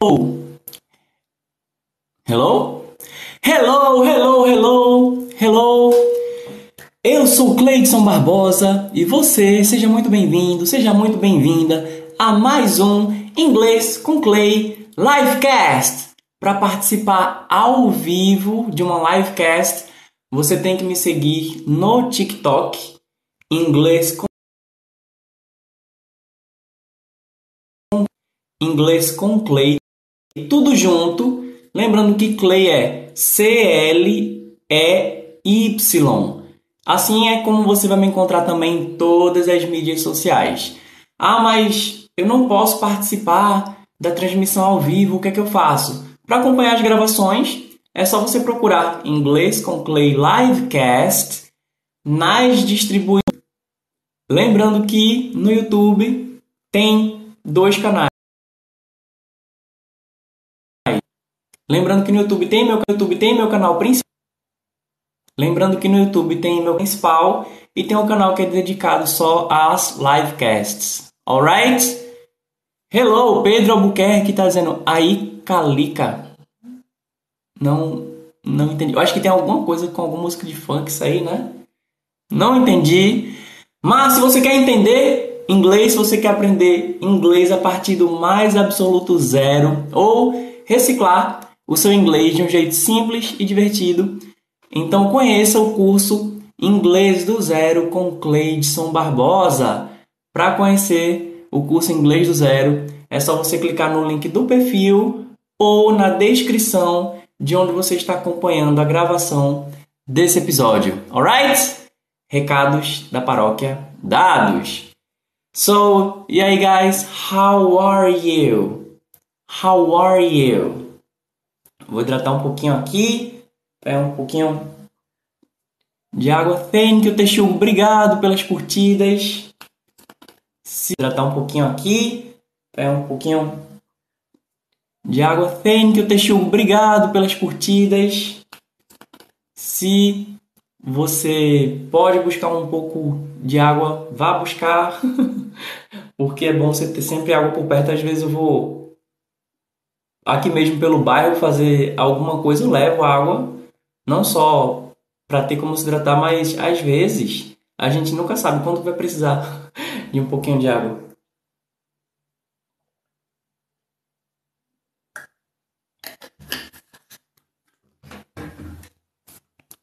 Oh. Hello? Hello, hello, hello, hello. Eu sou Cleidson Barbosa e você, seja muito bem-vindo, seja muito bem-vinda a mais um Inglês com Clay Livecast. Para participar ao vivo de uma livecast, você tem que me seguir no TikTok, Inglês com Inglês com Clay, tudo junto. Lembrando que Clay é C-L-E-Y. Assim é como você vai me encontrar também em todas as mídias sociais. Ah, mas eu não posso participar da transmissão ao vivo, o que é que eu faço? Para acompanhar as gravações, é só você procurar Inglês com Clay Livecast nas distribuições. Lembrando que no YouTube tem dois canais. Lembrando que no YouTube tem meu YouTube tem meu canal principal. Lembrando que no YouTube tem meu principal e tem um canal que é dedicado só às livecasts. Alright? Hello, Pedro Albuquerque está dizendo aí calica. Não não entendi. Eu acho que tem alguma coisa com alguma música de funk isso aí, né? Não entendi. Mas se você quer entender inglês, se você quer aprender inglês a partir do mais absoluto zero ou reciclar o seu inglês de um jeito simples e divertido. Então conheça o curso Inglês do Zero com Cleidson Barbosa. Para conhecer o curso Inglês do Zero, é só você clicar no link do perfil ou na descrição de onde você está acompanhando a gravação desse episódio. Alright? Recados da paróquia dados. So, aí guys, how are you? How are you? Vou hidratar um pouquinho aqui. É um pouquinho de água. Thank you, Texugo. Obrigado pelas curtidas. Se hidratar um pouquinho aqui. É um pouquinho de água. Thank you, Texugo. Obrigado pelas curtidas. Se você pode buscar um pouco de água, vá buscar. Porque é bom você ter sempre água por perto. Às vezes eu vou aqui mesmo pelo bairro fazer alguma coisa, eu levo água, não só para ter como se hidratar, mas às vezes a gente nunca sabe quando vai precisar de um pouquinho de água.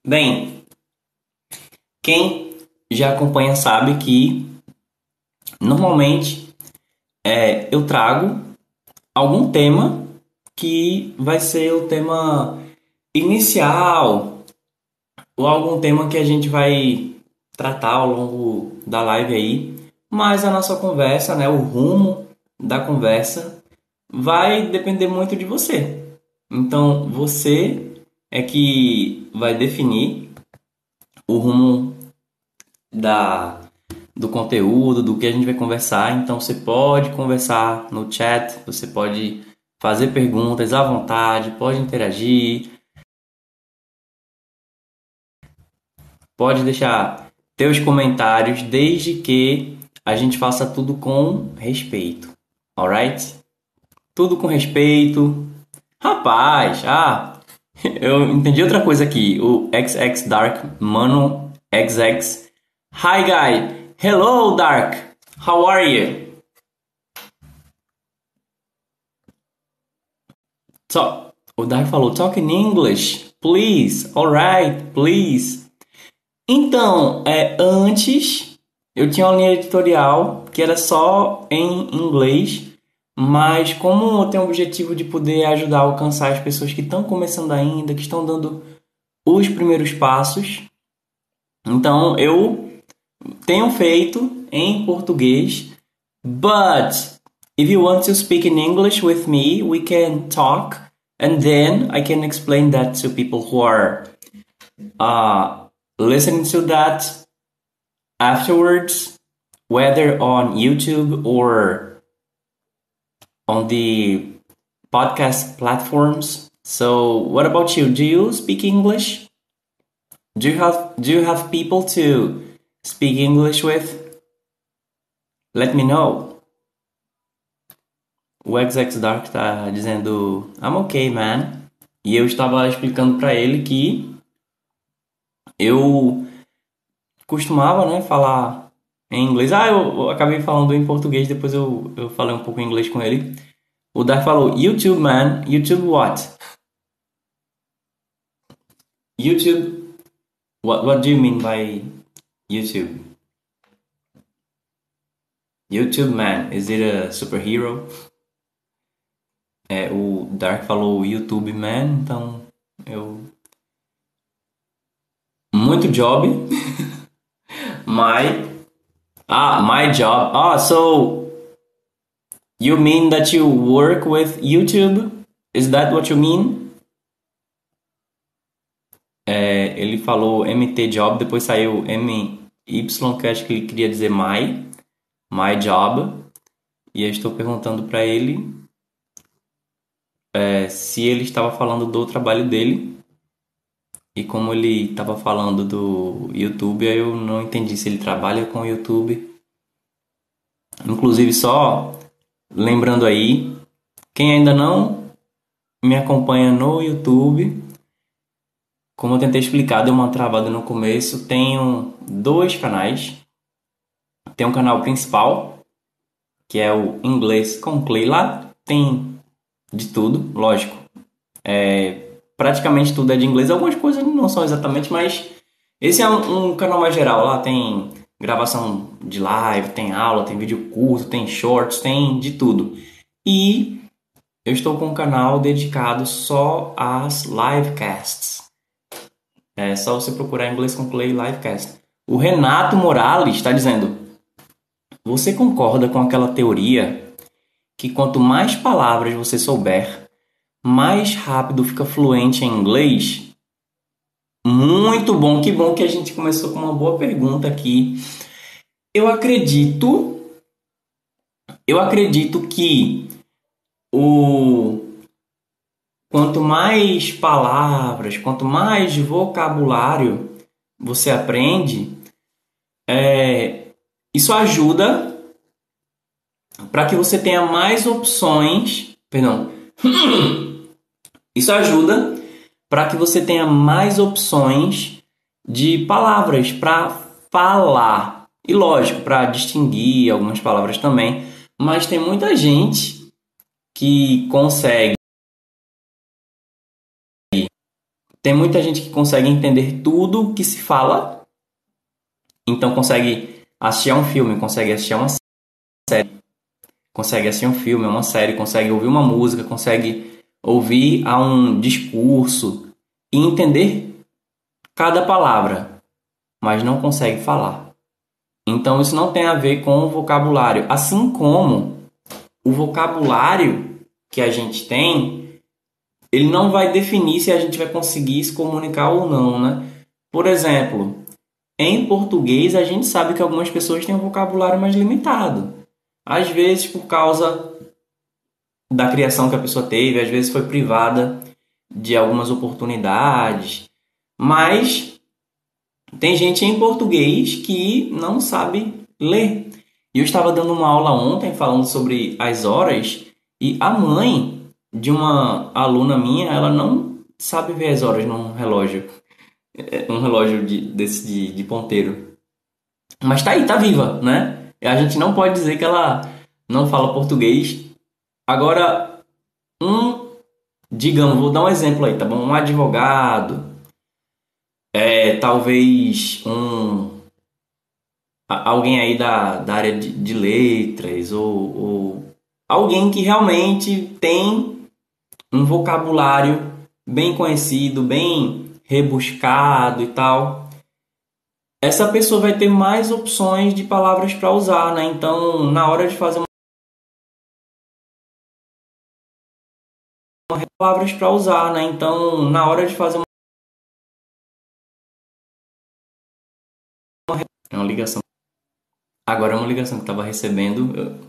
Bem, quem já acompanha sabe que normalmente é, eu trago algum tema que vai ser o tema inicial ou algum tema que a gente vai tratar ao longo da live aí, mas a nossa conversa, né, o rumo da conversa vai depender muito de você. Então, você é que vai definir o rumo da do conteúdo, do que a gente vai conversar. Então, você pode conversar no chat, você pode fazer perguntas à vontade, pode interagir. Pode deixar teus comentários desde que a gente faça tudo com respeito. Alright? Tudo com respeito. Rapaz, ah, eu entendi outra coisa aqui. O XX Dark Mano XX. Hi guy. Hello Dark. How are you? So, o Dark falou, talk in English, please, alright, please. Então, é, antes eu tinha uma linha editorial que era só em inglês, mas como eu tenho o objetivo de poder ajudar a alcançar as pessoas que estão começando ainda, que estão dando os primeiros passos, então eu tenho feito em português, but If you want to speak in English with me, we can talk and then I can explain that to people who are uh, listening to that afterwards, whether on YouTube or on the podcast platforms. So, what about you? Do you speak English? Do you have do you have people to speak English with? Let me know. O XX Dark tá dizendo I'm okay, man. E eu estava explicando para ele que eu costumava, né, falar em inglês. Ah, eu, acabei falando em português, depois eu, eu falei um pouco em inglês com ele. O Dark falou, YouTube, man. YouTube what? YouTube, what, what do you mean by YouTube? YouTube, man, is it a superhero? É, o Dark falou YouTube Man, então eu. Muito job. my. Ah, my job. Ah, so. You mean that you work with YouTube? Is that what you mean? É, ele falou MT Job, depois saiu MY, que acho que ele queria dizer My. My Job. E eu estou perguntando para ele é, se ele estava falando do trabalho dele e como ele estava falando do YouTube, aí eu não entendi se ele trabalha com o YouTube. Inclusive, só lembrando aí, quem ainda não me acompanha no YouTube, como eu tentei explicar, deu uma travada no começo, tenho dois canais. Tem um canal principal, que é o Inglês com Clay. Lá tem de tudo, lógico. É, praticamente tudo é de inglês. Algumas coisas não são exatamente, mas esse é um, um, canal mais geral. Lá tem gravação de live, tem aula, tem vídeo curto, tem shorts, tem de tudo. E eu estou com um canal dedicado só às livecasts. É só você procurar inglês com Play Livecast. O Renato Morales está dizendo: Você concorda com aquela teoria que quanto mais palavras você souber, mais rápido fica fluente em inglês? Muito bom, que bom que a gente começou com uma boa pergunta aqui. Eu acredito, eu acredito que o quanto mais palavras, quanto mais vocabulário você aprende, é, isso ajuda para que você tenha mais opções, perdão. Isso ajuda para que você tenha mais opções de palavras para falar. E lógico, para distinguir algumas palavras também, mas tem muita gente que consegue tem muita gente que consegue entender tudo que se fala. Então consegue assistir a um filme, consegue assistir a uma série, consegue assistir um filme, uma série, consegue ouvir uma música, consegue ouvir a um discurso e entender cada palavra, mas não consegue falar. Então isso não tem a ver com o vocabulário, assim como o vocabulário que a gente tem, ele não vai definir se a gente vai conseguir se comunicar ou não, né? Por exemplo, em português a gente sabe que algumas pessoas têm um vocabulário mais limitado. Às vezes por causa da criação que a pessoa teve, às vezes foi privada de algumas oportunidades, mas tem gente em português que não sabe ler. Eu estava dando uma aula ontem falando sobre as horas e a mãe de uma aluna minha, ela não sabe ver as horas num relógio, é, um relógio de, desse de, de ponteiro. Mas tá aí, tá viva, né? A gente não pode dizer que ela não fala português. Agora, um, digamos, vou dar um exemplo aí, tá bom? Um advogado, é, talvez um alguém aí da, da área de, de letras ou, ou alguém que realmente tem um vocabulário bem conhecido, bem rebuscado e tal essa pessoa vai ter mais opções de palavras para usar, né? Então, na hora de fazer uma palavras para usar, né? Então, na hora de fazer uma é uma ligação. Agora é uma ligação que estava recebendo.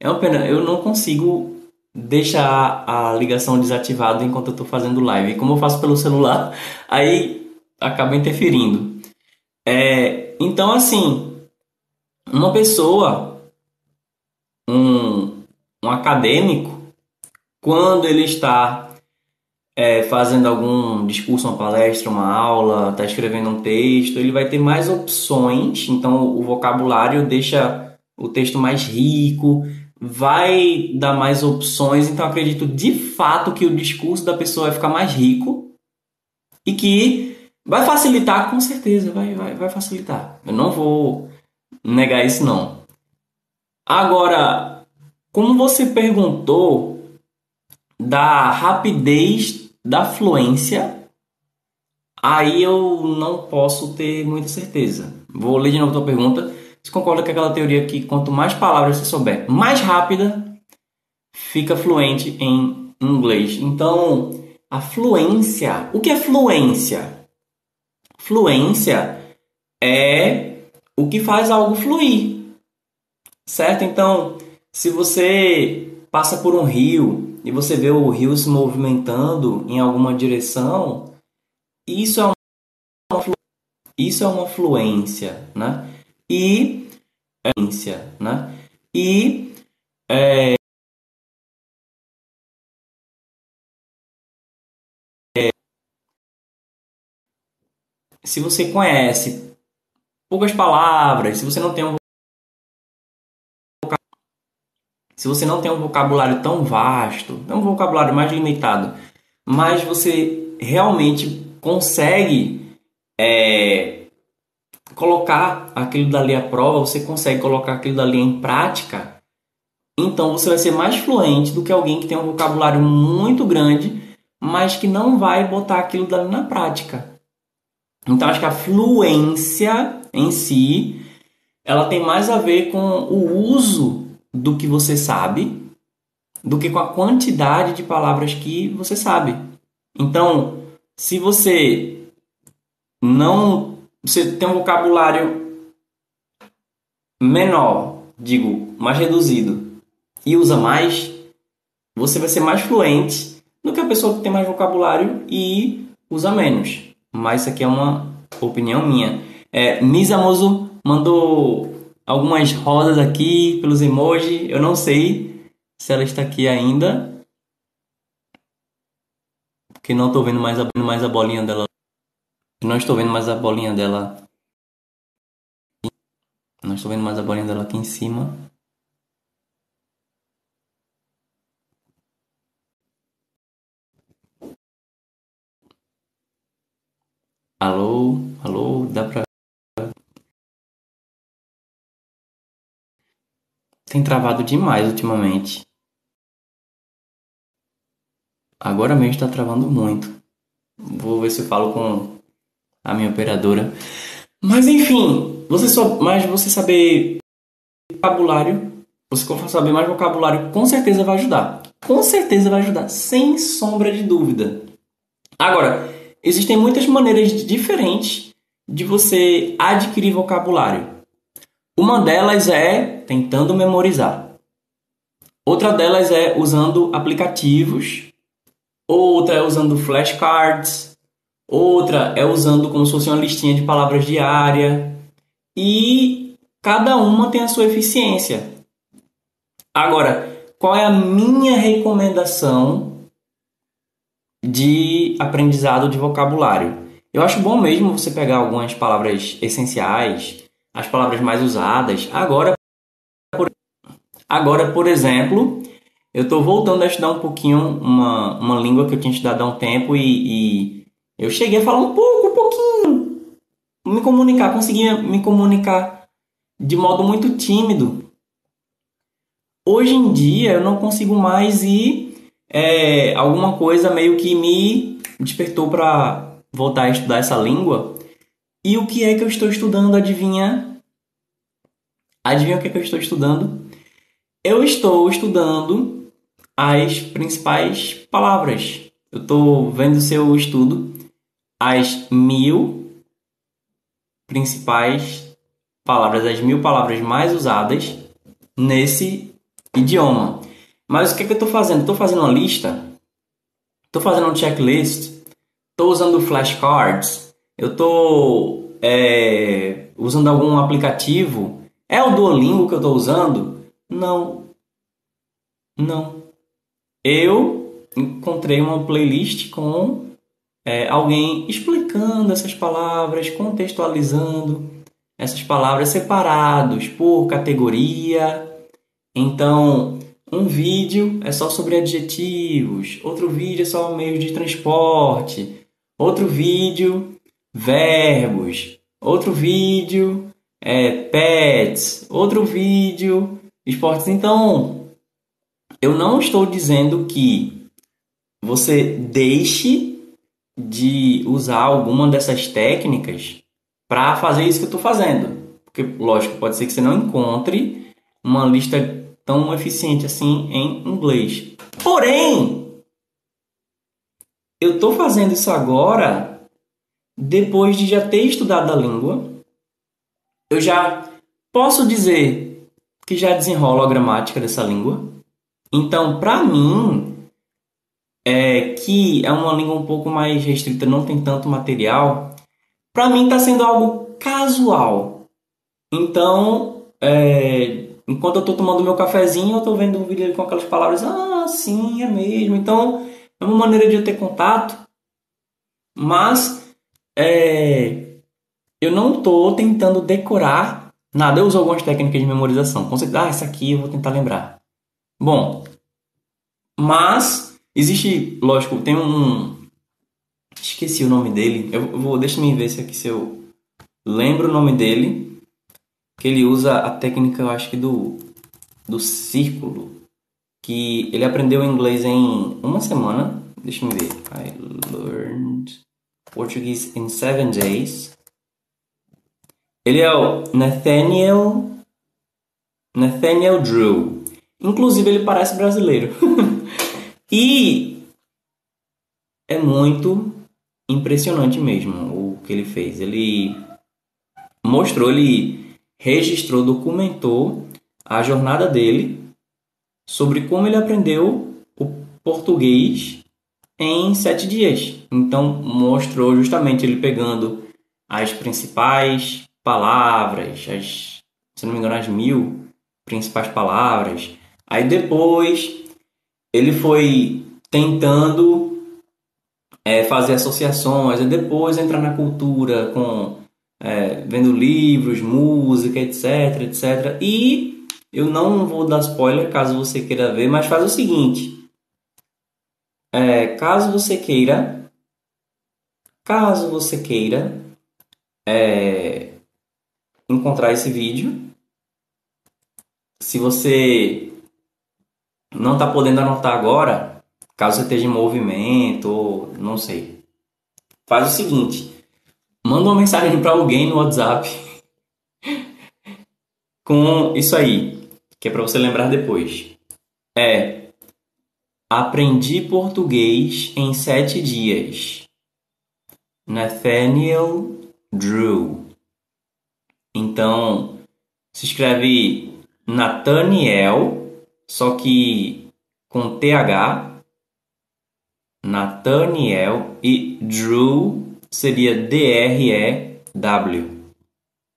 É uma pena, eu não consigo deixar a ligação desativada enquanto eu estou fazendo live. Como eu faço pelo celular, aí acaba interferindo. É, então, assim, uma pessoa, um, um acadêmico, quando ele está é, fazendo algum discurso, uma palestra, uma aula, está escrevendo um texto, ele vai ter mais opções, então o vocabulário deixa o texto mais rico, vai dar mais opções, então acredito de fato que o discurso da pessoa vai ficar mais rico e que vai facilitar, com certeza, vai, vai, vai facilitar. Eu não vou negar isso não. Agora, como você perguntou da rapidez da fluência, aí eu não posso ter muita certeza. Vou ler de novo a tua pergunta. Você concorda com aquela teoria que quanto mais palavras você souber, mais rápida fica fluente em inglês. Então, a fluência. O que é fluência? Fluência é o que faz algo fluir. Certo? Então, se você passa por um rio e você vê o rio se movimentando em alguma direção, isso é uma, isso é uma fluência, né? E né? E é, se você conhece poucas palavras, se você não tem um se você não tem um vocabulário tão vasto, é um vocabulário mais limitado, mas você realmente consegue é, colocar aquilo dali à prova, você consegue colocar aquilo dali em prática, então você vai ser mais fluente do que alguém que tem um vocabulário muito grande, mas que não vai botar aquilo dali na prática. Então acho que a fluência em si, ela tem mais a ver com o uso do que você sabe do que com a quantidade de palavras que você sabe. Então, se você não você tem um vocabulário menor, digo, mais reduzido e usa mais, você vai ser mais fluente do que a pessoa que tem mais vocabulário e usa menos. Mas isso aqui é uma opinião minha. É, Misamoso mandou algumas rosas aqui pelos emojis. Eu não sei se ela está aqui ainda. Porque não estou vendo mais a, mais a bolinha dela. Não estou vendo mais a bolinha dela. Não estou vendo mais a bolinha dela aqui em cima. Alô, alô, dá pra. Tem travado demais ultimamente. Agora mesmo está travando muito. Vou ver se eu falo com a minha operadora. Mas enfim, você só, mas você saber vocabulário, você saber mais vocabulário, com certeza vai ajudar. Com certeza vai ajudar, sem sombra de dúvida. Agora, existem muitas maneiras diferentes de você adquirir vocabulário. Uma delas é tentando memorizar. Outra delas é usando aplicativos. Outra é usando flashcards. Outra é usando como se fosse uma listinha de palavras diária. E cada uma tem a sua eficiência. Agora, qual é a minha recomendação de aprendizado de vocabulário. Eu acho bom mesmo você pegar algumas palavras essenciais, as palavras mais usadas. Agora, por, agora, por exemplo, eu estou voltando a estudar um pouquinho uma, uma língua que eu tinha estudado há um tempo e, e eu cheguei a falar um pouco, um pouquinho, me comunicar, conseguia me comunicar de modo muito tímido. Hoje em dia eu não consigo mais ir é, alguma coisa meio que me despertou para voltar a estudar essa língua. E o que é que eu estou estudando? Adivinha? Adivinha o que, é que eu estou estudando? Eu estou estudando as principais palavras. Eu estou vendo o seu estudo, as mil principais palavras, as mil palavras mais usadas nesse idioma. Mas o que, é que eu estou fazendo? Estou fazendo uma lista, estou fazendo um checklist, estou usando flashcards, eu estou é, usando algum aplicativo. É o Duolingo que eu estou usando? Não. Não. eu encontrei uma playlist com é, alguém explicando essas palavras, contextualizando essas palavras separados por categoria. Então, um vídeo é só sobre adjetivos, outro vídeo é só meios de transporte, outro vídeo verbos, outro vídeo é pets, outro vídeo esportes. Então, eu não estou dizendo que você deixe de usar alguma dessas técnicas para fazer isso que eu estou fazendo. Porque, lógico, pode ser que você não encontre uma lista tão eficiente assim em inglês. Porém, eu estou fazendo isso agora depois de já ter estudado a língua. Eu já posso dizer que já desenrolo a gramática dessa língua. Então, para mim, é, que é uma língua um pouco mais restrita, não tem tanto material, para mim está sendo algo casual. Então, é, enquanto eu estou tomando meu cafezinho, eu estou vendo um vídeo com aquelas palavras, ah, sim, é mesmo. Então, é uma maneira de eu ter contato, mas é, eu não estou tentando decorar nada. Eu uso algumas técnicas de memorização. Com certeza, ah, essa aqui eu vou tentar lembrar. Bom, mas existe, lógico, tem um, Esqueci o nome dele. Eu vou, deixa me ver se aqui se eu lembro o nome dele. Que ele usa a técnica, eu acho que do do círculo, que ele aprendeu inglês em uma semana. Deixa me ver. I learned Portuguese in seven days. Ele é o Nathaniel Nathaniel Drew. Inclusive ele parece brasileiro. e é muito impressionante mesmo o que ele fez. Ele mostrou, ele registrou, documentou a jornada dele sobre como ele aprendeu o português em sete dias. Então mostrou justamente ele pegando as principais palavras, as, se não me engano, as mil principais palavras. Aí depois ele foi tentando é, fazer associações, e depois entrar na cultura com é, vendo livros, música, etc, etc. E eu não vou dar spoiler caso você queira ver, mas faz o seguinte: é, caso você queira, caso você queira é, encontrar esse vídeo, se você não está podendo anotar agora, Caso você esteja em movimento ou não sei. Faz o seguinte: manda uma mensagem para alguém no WhatsApp com isso aí, que é para você lembrar depois. É Aprendi português em sete dias. Nathaniel Drew. Então, se escreve Nathaniel, só que com TH, Nathaniel e Drew seria D-R-E-W.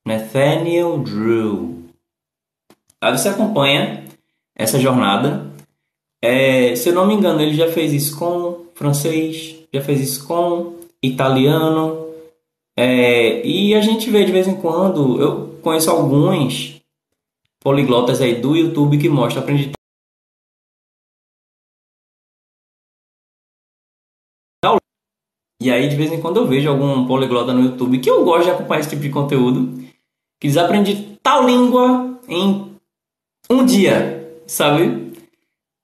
Nathaniel Drew. Aí você acompanha essa jornada. É, se eu não me engano, ele já fez isso com francês, já fez isso com italiano. É, e a gente vê de vez em quando, eu conheço alguns poliglotas aí do YouTube que mostram aprendi E aí, de vez em quando, eu vejo algum poliglota no YouTube que eu gosto de acompanhar esse tipo de conteúdo. Que eles aprendem tal língua em um dia, sabe?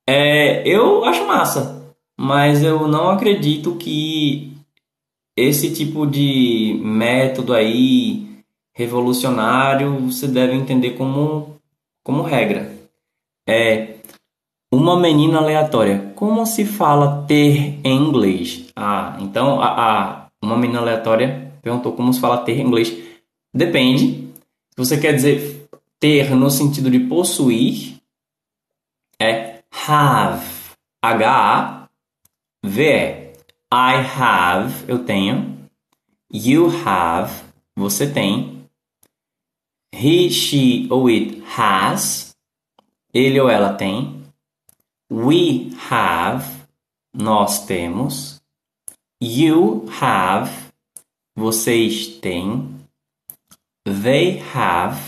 É, eu acho massa, mas eu não acredito que esse tipo de método aí revolucionário você deve entender como, como regra. É, uma menina aleatória. Como se fala ter em inglês? Ah, então a, a, uma menina aleatória perguntou como se fala ter em inglês. Depende. Se você quer dizer ter no sentido de possuir, é have. H-A-V-E. I have, eu tenho. You have, você tem. He, she ou it has, ele ou ela tem. We have, nós temos. You have, vocês têm. They have,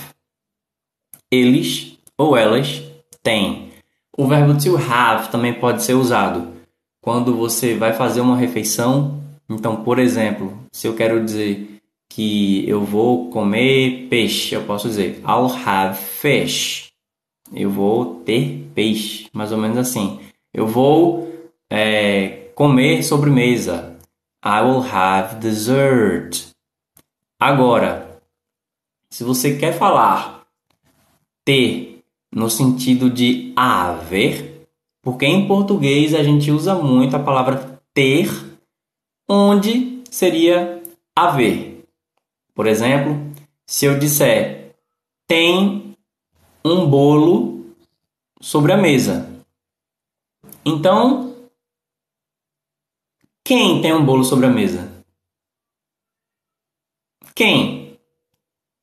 eles ou elas têm. O verbo to have também pode ser usado quando você vai fazer uma refeição. Então, por exemplo, se eu quero dizer que eu vou comer peixe, eu posso dizer I'll have fish. Eu vou ter peixe, mais ou menos assim. Eu vou é, comer sobremesa. I will have dessert. Agora, se você quer falar ter no sentido de haver, porque em português a gente usa muito a palavra ter, onde seria haver. Por exemplo, se eu disser tem um bolo sobre a mesa. Então, quem tem um bolo sobre a mesa? Quem?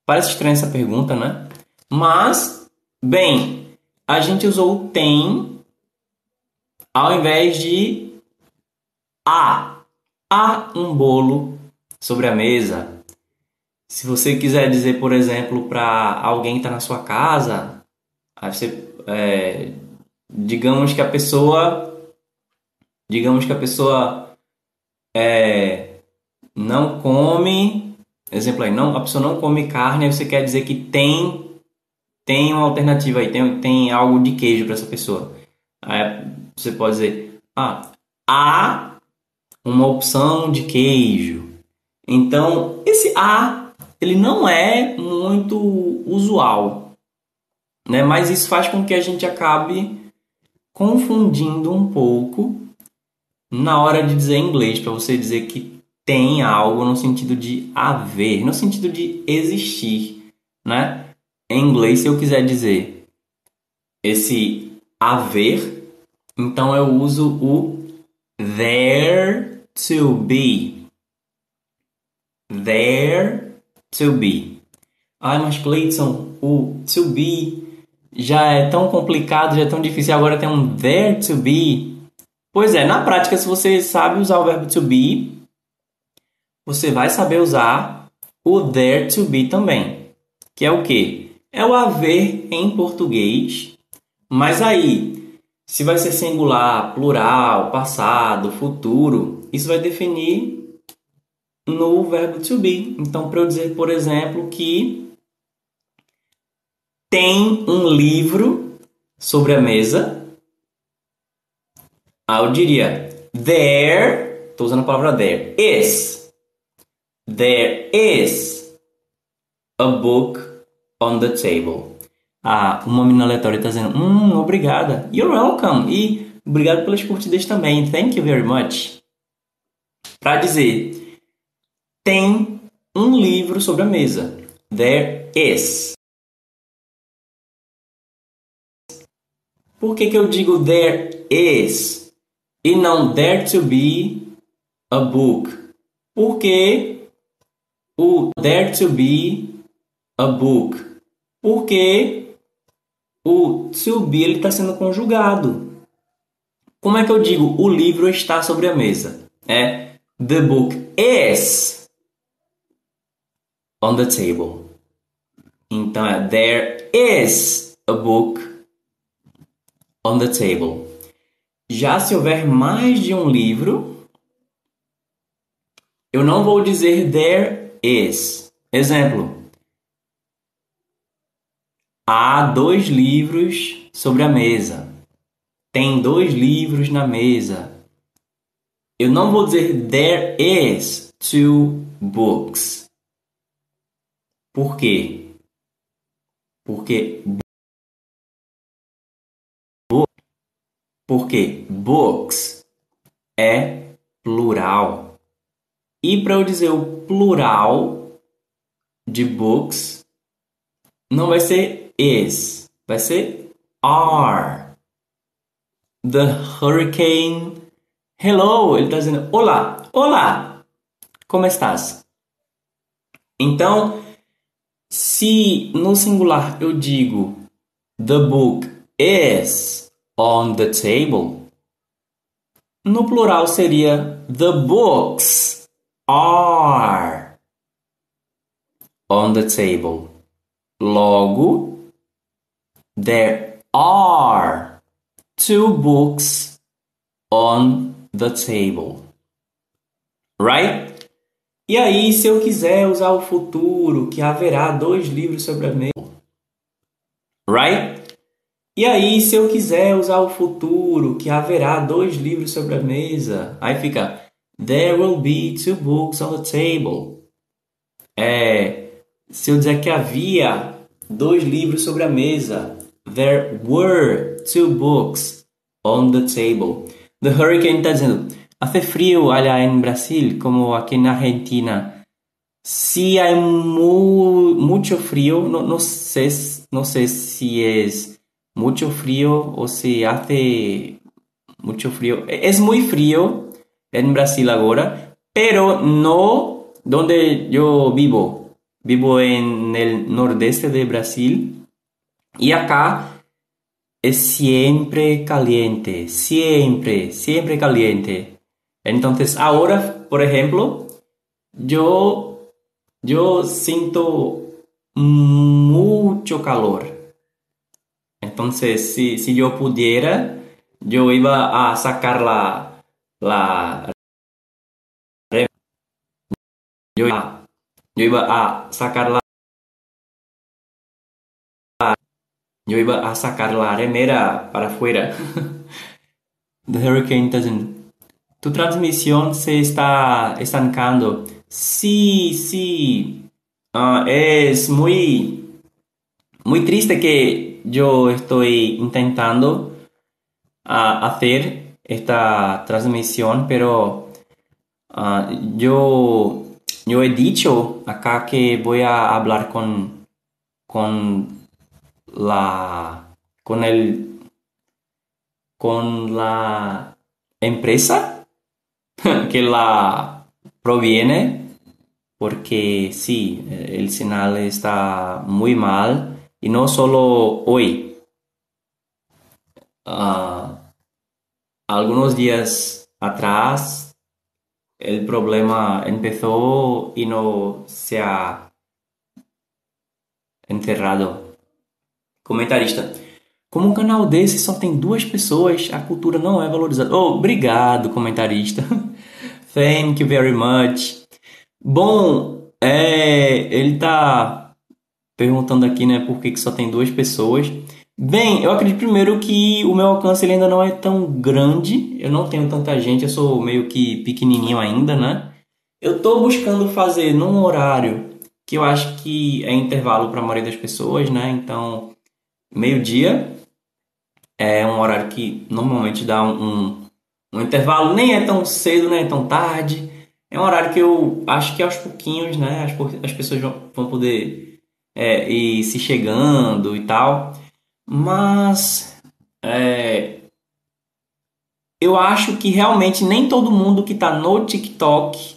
Parece estranha essa pergunta, né? Mas, bem, a gente usou tem ao invés de há. Há um bolo sobre a mesa. Se você quiser dizer, por exemplo, para alguém que está na sua casa, aí você, é, digamos que a pessoa, digamos que a pessoa é, não come, exemplo aí, não, a pessoa não come carne, aí você quer dizer que tem tem uma alternativa aí, tem, tem algo de queijo para essa pessoa. Aí você pode dizer, ah, há uma opção de queijo. Então, esse há, ele não é muito usual, né? Mas isso faz com que a gente acabe confundindo um pouco na hora de dizer inglês, para você dizer que tem algo no sentido de haver, no sentido de existir, né? Em inglês, se eu quiser dizer esse haver, então eu uso o there to be. There to be. Ai, mas Cleiton, o to be já é tão complicado, já é tão difícil, agora tem um there to be. Pois é, na prática, se você sabe usar o verbo to be, você vai saber usar o there to be também, que é o que? é o haver em português, mas aí, se vai ser singular, plural, passado, futuro, isso vai definir no verbo to be. Então, para eu dizer, por exemplo, que tem um livro sobre a mesa, eu diria there, estou usando a palavra there, is. There is a book on the table. Ah, uma menina aleatória está dizendo, hum, obrigada. You're welcome. E obrigado pelas curtidas também. Thank you very much. Para dizer, tem um livro sobre a mesa. There is. Por que, que eu digo there is e não there to be a book? Porque o there to be a book porque o to be está sendo conjugado. Como é que eu digo o livro está sobre a mesa? É the book is on the table. Então é there is a book on the table. Já se houver mais de um livro, eu não vou dizer there is. Exemplo: Há dois livros sobre a mesa. Tem dois livros na mesa. Eu não vou dizer there is two books. Por quê? Porque porque books é plural. E para eu dizer o plural de books não vai ser is. Vai ser are. The hurricane. Hello, ele está dizendo olá, olá. Como estás? Então, se no singular eu digo the book is on the table. No plural seria the books are on the table. Logo, there are two books on the table. Right? E aí, se eu quiser usar o futuro, que haverá dois livros sobre a mesa. Right? E aí, se eu quiser usar o futuro, que haverá dois livros sobre a mesa, aí fica There will be two books on the table. É, se eu dizer que havia dois livros sobre a mesa, There were two books on the table. The Hurricane está dizendo, hace frío allá en Brasil, como aquí en Argentina. Si hay mu mucho frío, no, no, sé, no sé si es mucho frío o se hace mucho frío. Es muy frío en Brasil ahora, pero no donde yo vivo. Vivo en el nordeste de Brasil y acá es siempre caliente, siempre, siempre caliente. Entonces ahora, por ejemplo, yo, yo siento mucho calor Entonces, si, si yo pudiera, yo iba a sacar la, la yo iba, yo iba a sacar la yo iba a sacar la remera para afuera. The hurricane doesn't. Tu transmisión se está estancando. Sí, sí. Uh, es muy, muy triste que yo estoy intentando uh, hacer esta transmisión, pero uh, yo, yo he dicho acá que voy a hablar con, con la con el con la empresa que la proviene porque sí el señal está muy mal y no solo hoy. Uh, algunos días atrás el problema empezó y no se ha enterrado. Comentarista. Como um canal desse só tem duas pessoas, a cultura não é valorizada. Oh, obrigado, comentarista. Thank you very much. Bom, é, ele tá perguntando aqui, né, por que, que só tem duas pessoas. Bem, eu acredito primeiro que o meu alcance ele ainda não é tão grande, eu não tenho tanta gente, eu sou meio que pequenininho ainda, né? Eu estou buscando fazer num horário que eu acho que é intervalo para a maioria das pessoas, né? Então, meio-dia é um horário que normalmente dá um, um, um intervalo, nem é tão cedo, nem é tão tarde. É um horário que eu acho que aos pouquinhos, né, as, as pessoas vão poder é, e se chegando e tal. Mas é, eu acho que realmente nem todo mundo que está no TikTok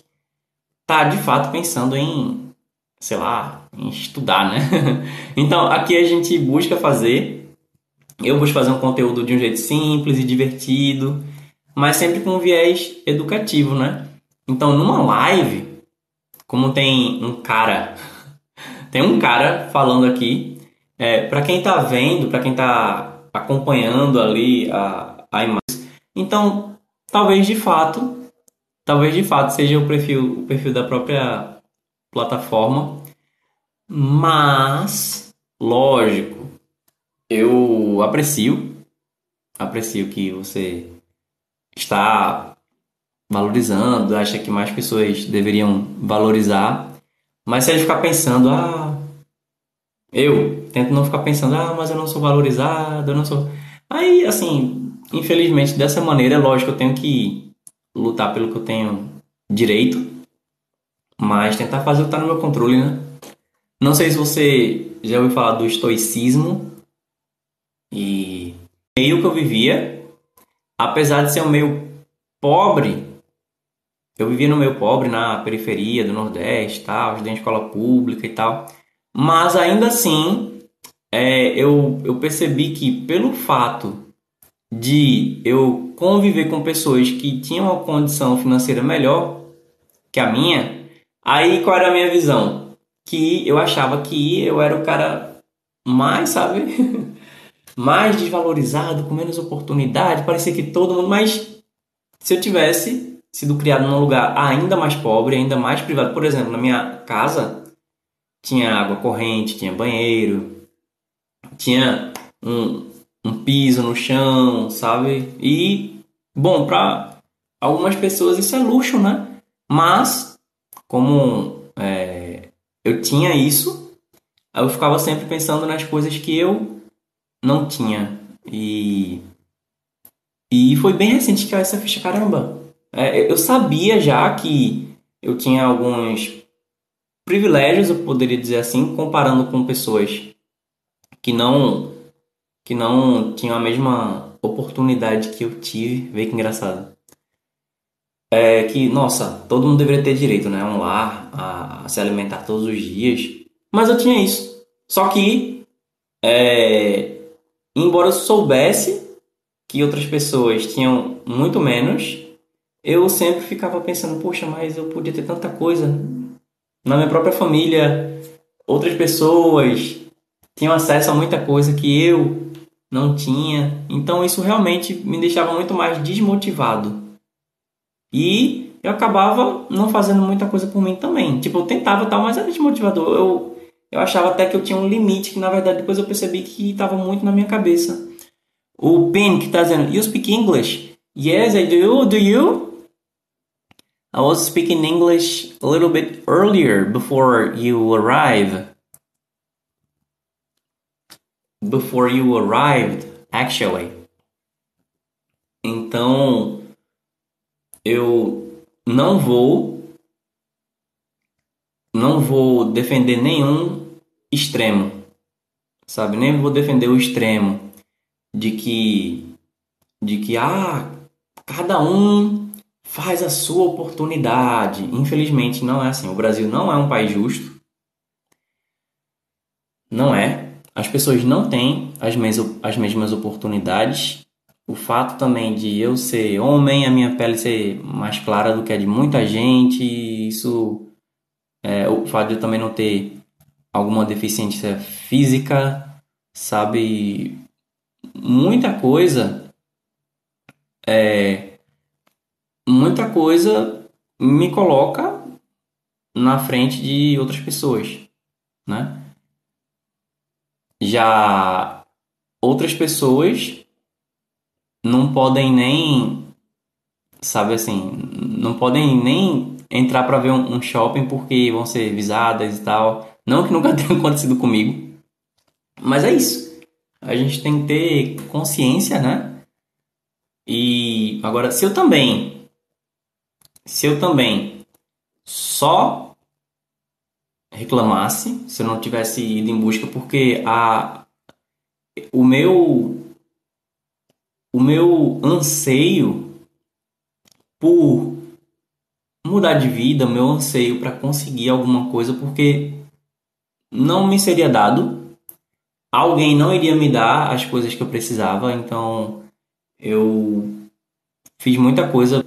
está de fato pensando em, sei lá, em estudar, né? então aqui a gente busca fazer, eu busco fazer um conteúdo de um jeito simples e divertido, mas sempre com um viés educativo, né? Então numa live, como tem um cara tem um cara falando aqui, é, para quem está vendo, para quem está acompanhando ali a, a imagem. Então, talvez de fato, talvez de fato seja o perfil, o perfil da própria plataforma, mas lógico, eu aprecio, aprecio que você está valorizando, acha que mais pessoas deveriam valorizar mas se ele ficar pensando, ah, eu tento não ficar pensando, ah, mas eu não sou valorizado, eu não sou. Aí, assim, infelizmente, dessa maneira, é lógico, eu tenho que lutar pelo que eu tenho direito, mas tentar fazer o que está no meu controle, né? Não sei se você já ouviu falar do estoicismo e meio que eu vivia, apesar de ser um meio pobre, eu vivia no meio pobre, na periferia do Nordeste, tal, estudei em escola pública e tal. Mas ainda assim, é, eu, eu percebi que pelo fato de eu conviver com pessoas que tinham uma condição financeira melhor que a minha, aí qual era a minha visão? Que eu achava que eu era o cara mais, sabe? mais desvalorizado, com menos oportunidade, parecia que todo mundo, mas se eu tivesse sido criado num lugar ainda mais pobre, ainda mais privado, por exemplo, na minha casa tinha água corrente, tinha banheiro, tinha um, um piso no chão, sabe? E, bom, para algumas pessoas isso é luxo, né? Mas, como é, eu tinha isso, eu ficava sempre pensando nas coisas que eu não tinha. E, e foi bem recente que essa ficha, caramba. É, eu sabia já que eu tinha alguns privilégios, eu poderia dizer assim, comparando com pessoas que não que não tinham a mesma oportunidade que eu tive. Vê que engraçado. É que, nossa, todo mundo deveria ter direito, né? Um lar, a, a se alimentar todos os dias. Mas eu tinha isso. Só que, é, embora eu soubesse que outras pessoas tinham muito menos, eu sempre ficava pensando, poxa, mas eu podia ter tanta coisa. Na minha própria família, outras pessoas tinham acesso a muita coisa que eu não tinha. Então isso realmente me deixava muito mais desmotivado. E eu acabava não fazendo muita coisa por mim também. Tipo, eu tentava tal, mas era desmotivador. Eu, eu achava até que eu tinha um limite, que na verdade depois eu percebi que estava muito na minha cabeça. O Ben que está dizendo, You speak English? Yes, I do. Do you? I was speaking English a little bit earlier before you arrive. before you arrived, actually. Então, eu não vou não vou defender nenhum extremo. Sabe? Nem vou defender o extremo de que de que ah, cada um faz a sua oportunidade. Infelizmente não é assim. O Brasil não é um país justo. Não é as pessoas não têm as, mes as mesmas oportunidades. O fato também de eu ser homem, a minha pele ser mais clara do que a de muita gente, isso. É, o fato de eu também não ter alguma deficiência física, sabe? Muita coisa. É, muita coisa me coloca na frente de outras pessoas, né? Já outras pessoas não podem nem, sabe assim, não podem nem entrar para ver um, shopping porque vão ser visadas e tal. Não que nunca tenha acontecido comigo, mas é isso. A gente tem que ter consciência, né? E agora, se eu também, se eu também só reclamasse, se eu não tivesse ido em busca, porque a o meu o meu anseio por mudar de vida, o meu anseio para conseguir alguma coisa, porque não me seria dado, alguém não iria me dar as coisas que eu precisava, então eu fiz muita coisa,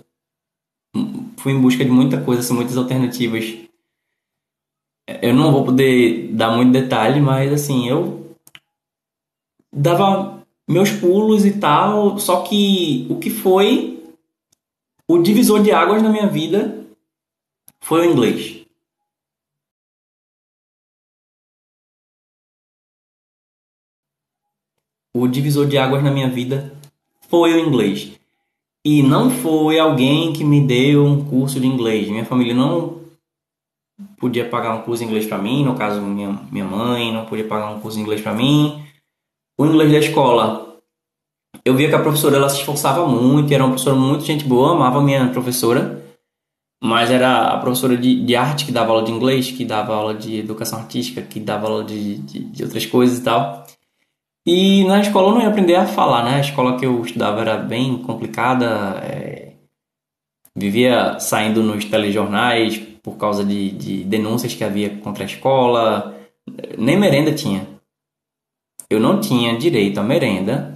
fui em busca de muita coisa, assim, muitas alternativas eu não vou poder dar muito detalhe, mas assim, eu dava meus pulos e tal, só que o que foi o divisor de águas na minha vida foi o inglês. O divisor de águas na minha vida foi o inglês. E não foi alguém que me deu um curso de inglês. Minha família não podia pagar um curso de inglês para mim, no caso minha, minha mãe não podia pagar um curso de inglês para mim. O inglês da escola, eu via que a professora ela se esforçava muito, era uma professora muito gente boa, amava minha professora, mas era a professora de, de arte que dava aula de inglês, que dava aula de educação artística, que dava aula de, de, de outras coisas e tal. E na escola eu não ia aprender a falar, né? A escola que eu estudava era bem complicada, é... vivia saindo nos telejornais por causa de, de denúncias que havia contra a escola. Nem merenda tinha. Eu não tinha direito à merenda,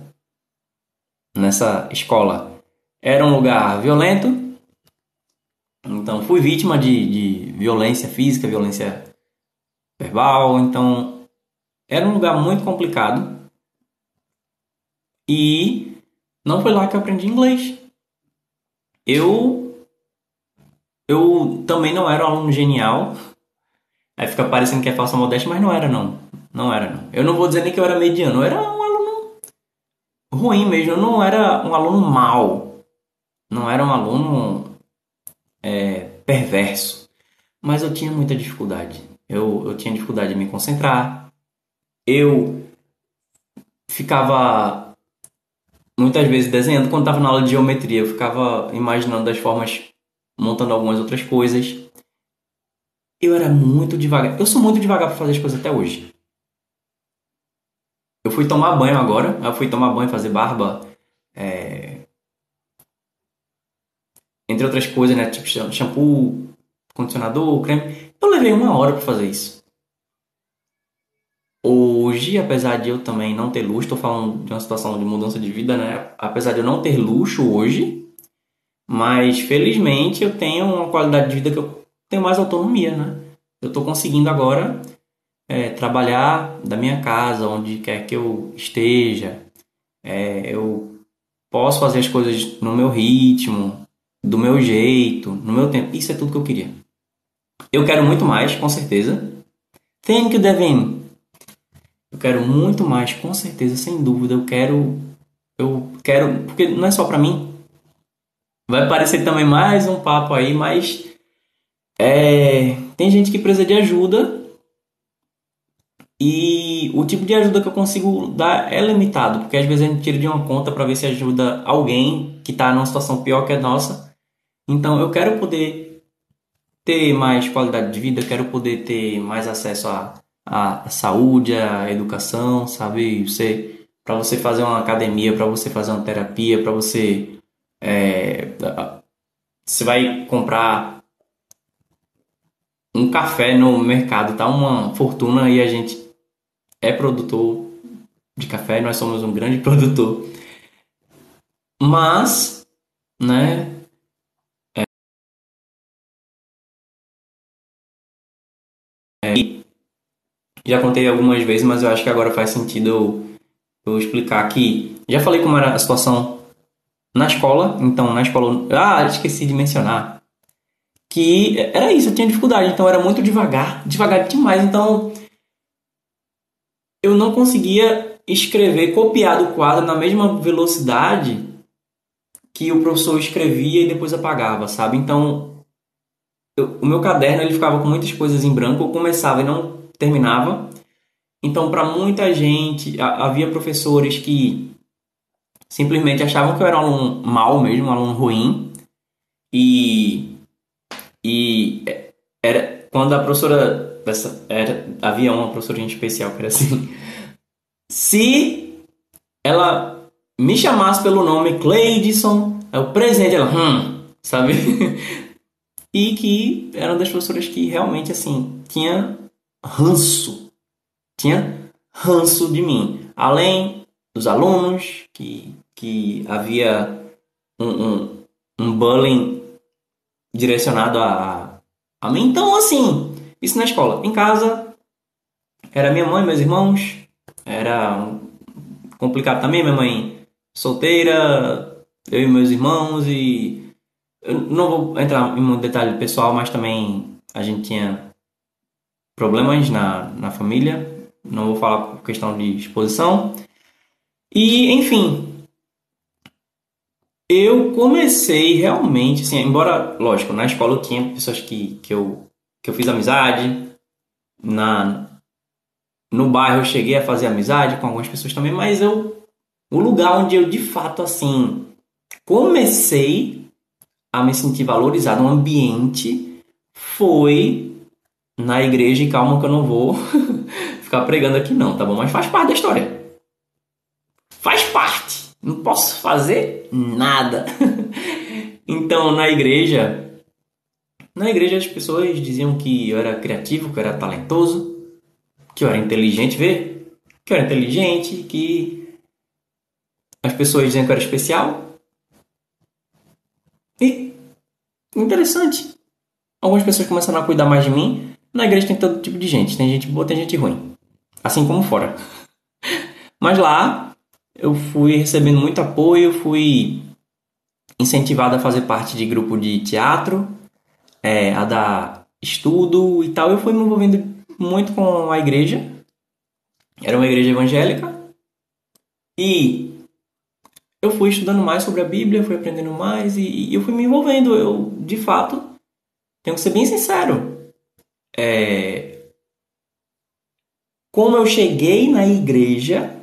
nessa escola era um lugar violento, então fui vítima de, de violência física, violência verbal, então era um lugar muito complicado. E não foi lá que eu aprendi inglês. Eu eu também não era um aluno genial. Aí fica parecendo que é falsa modéstia, mas não era não. Não era não. Eu não vou dizer nem que eu era mediano, eu era um aluno ruim mesmo, eu não era um aluno mau. Não era um aluno é, perverso. Mas eu tinha muita dificuldade. Eu, eu tinha dificuldade de me concentrar. Eu ficava muitas vezes desenhando. Quando estava na aula de geometria, eu ficava imaginando as formas, montando algumas outras coisas. Eu era muito devagar. Eu sou muito devagar para fazer as coisas até hoje. Eu fui tomar banho agora. Eu fui tomar banho, fazer barba. É... Entre outras coisas, né? Tipo shampoo, condicionador, creme. Eu levei uma hora para fazer isso. Hoje, apesar de eu também não ter luxo, estou falando de uma situação de mudança de vida, né? Apesar de eu não ter luxo hoje, mas felizmente eu tenho uma qualidade de vida que eu tenho mais autonomia, né? Eu estou conseguindo agora é, trabalhar da minha casa, onde quer que eu esteja. É, eu posso fazer as coisas no meu ritmo, do meu jeito, no meu tempo. Isso é tudo que eu queria. Eu quero muito mais, com certeza. Thank you, Devin. Eu quero muito mais, com certeza, sem dúvida. Eu quero. Eu quero. Porque não é só pra mim. Vai parecer também mais um papo aí, mas. É, tem gente que precisa de ajuda. E o tipo de ajuda que eu consigo dar é limitado, porque às vezes a gente tira de uma conta para ver se ajuda alguém que está numa situação pior que a nossa. Então eu quero poder ter mais qualidade de vida, quero poder ter mais acesso à, à saúde, à educação, sabe? Você, para você fazer uma academia, para você fazer uma terapia, para você é, você vai comprar um café no mercado, tá uma fortuna e a gente é produtor de café, nós somos um grande produtor. Mas, né, já contei algumas vezes, mas eu acho que agora faz sentido eu, eu explicar aqui. Já falei como era a situação na escola, então na escola. Ah, esqueci de mencionar. Que era isso, eu tinha dificuldade, então era muito devagar, devagar demais, então eu não conseguia escrever, copiar do quadro na mesma velocidade que o professor escrevia e depois apagava, sabe? Então, eu, o meu caderno ele ficava com muitas coisas em branco, eu começava e não terminava. Então, para muita gente, havia professores que simplesmente achavam que eu era um aluno mal mesmo, um aluno ruim. E, e era quando a professora dessa, era, havia uma professora especial que era assim. Se ela me chamasse pelo nome Cleidson, é o presente, ela, hum, sabe? e que eram das professoras que realmente assim tinha ranço. Tinha ranço de mim. Além dos alunos, que, que havia um, um, um bullying direcionado a, a mim. Então, assim, isso na escola. Em casa, era minha mãe, meus irmãos. Era complicado também, minha mãe solteira, eu e meus irmãos. E eu não vou entrar em um detalhe pessoal, mas também a gente tinha problemas na, na família, não vou falar por questão de exposição. E, enfim, eu comecei realmente, assim, embora, lógico, na escola eu tinha pessoas que, que, eu, que eu fiz amizade, na, no bairro eu cheguei a fazer amizade com algumas pessoas também, mas eu, o lugar onde eu de fato, assim, comecei a me sentir valorizado, um ambiente, foi na igreja e calma que eu não vou ficar pregando aqui não, tá bom? Mas faz parte da história. Faz parte. Não posso fazer nada. então, na igreja, na igreja as pessoas diziam que eu era criativo, que eu era talentoso, que eu era inteligente, vê? Que eu era inteligente, que as pessoas diziam que eu era especial. E interessante. Algumas pessoas começaram a cuidar mais de mim. Na igreja tem todo tipo de gente. Tem gente boa, tem gente ruim. Assim como fora. Mas lá eu fui recebendo muito apoio, fui incentivado a fazer parte de grupo de teatro, é, a dar estudo e tal. Eu fui me envolvendo muito com a igreja. Era uma igreja evangélica. E eu fui estudando mais sobre a Bíblia, fui aprendendo mais e, e eu fui me envolvendo. Eu, de fato, tenho que ser bem sincero. É... Como eu cheguei na igreja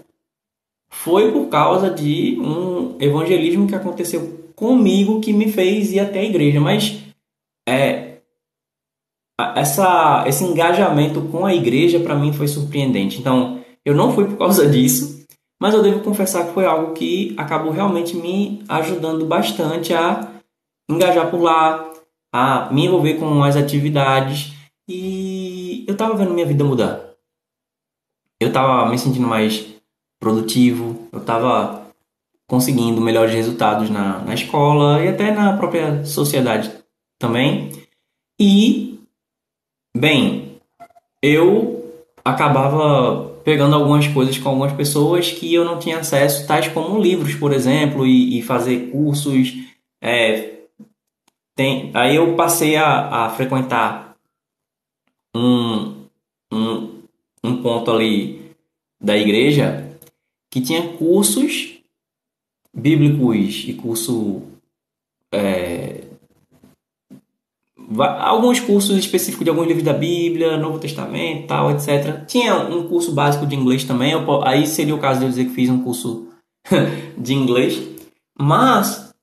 foi por causa de um evangelismo que aconteceu comigo que me fez ir até a igreja. Mas é, essa, esse engajamento com a igreja para mim foi surpreendente. Então, eu não fui por causa disso, mas eu devo confessar que foi algo que acabou realmente me ajudando bastante a engajar por lá, a me envolver com as atividades e eu estava vendo minha vida mudar. Eu estava me sentindo mais produtivo, eu estava conseguindo melhores resultados na, na escola e até na própria sociedade também. E, bem, eu acabava pegando algumas coisas com algumas pessoas que eu não tinha acesso, tais como livros, por exemplo, e, e fazer cursos. É, tem, aí eu passei a, a frequentar um, um, um ponto ali da igreja que tinha cursos bíblicos e curso é, alguns cursos específicos de alguns livros da Bíblia, Novo Testamento, tal, etc. Tinha um curso básico de inglês também. Eu, aí seria o caso de eu dizer que fiz um curso de inglês, mas